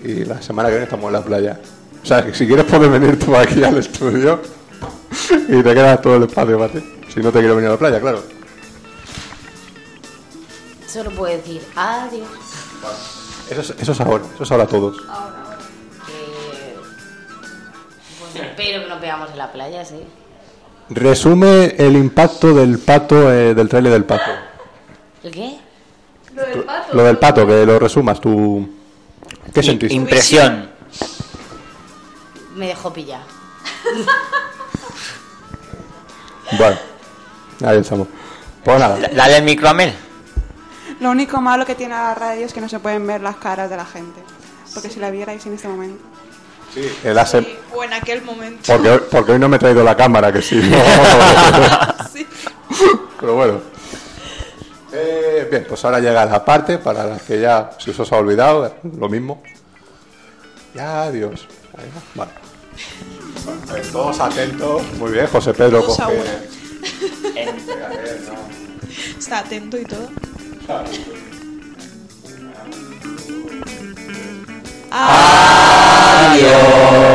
Y la semana que viene estamos en la playa. O sea, que si quieres puedes venir tú aquí al estudio y te quedas todo el espacio para ti. Si no te quiero venir a la playa, claro. Solo puedo decir adiós. Eso es, eso es ahora, eso es ahora a todos. Espero que nos veamos en la playa, sí. Resume el impacto del pato, eh, del trailer del pato. ¿El qué? Lo del pato, que lo resumas, tú. ¿Qué sentiste? Impresión. Me dejó pillar. Bueno, ahí estamos. Pues nada, Dale el micro a Mel. Lo único malo que tiene la radio es que no se pueden ver las caras de la gente. Porque si la vierais en este momento. El ASEP. O en aquel momento. Porque, hoy- porque hoy no me he traído la cámara, que sí. Sí. Pero bueno. Eh, bien, pues ahora llega la parte para las que ya se os ha olvidado, lo mismo. Ya, adiós. Ahí va, Vale. Todos atentos. Muy bien, José Pedro Todos coge. Está atento y todo. Adiós.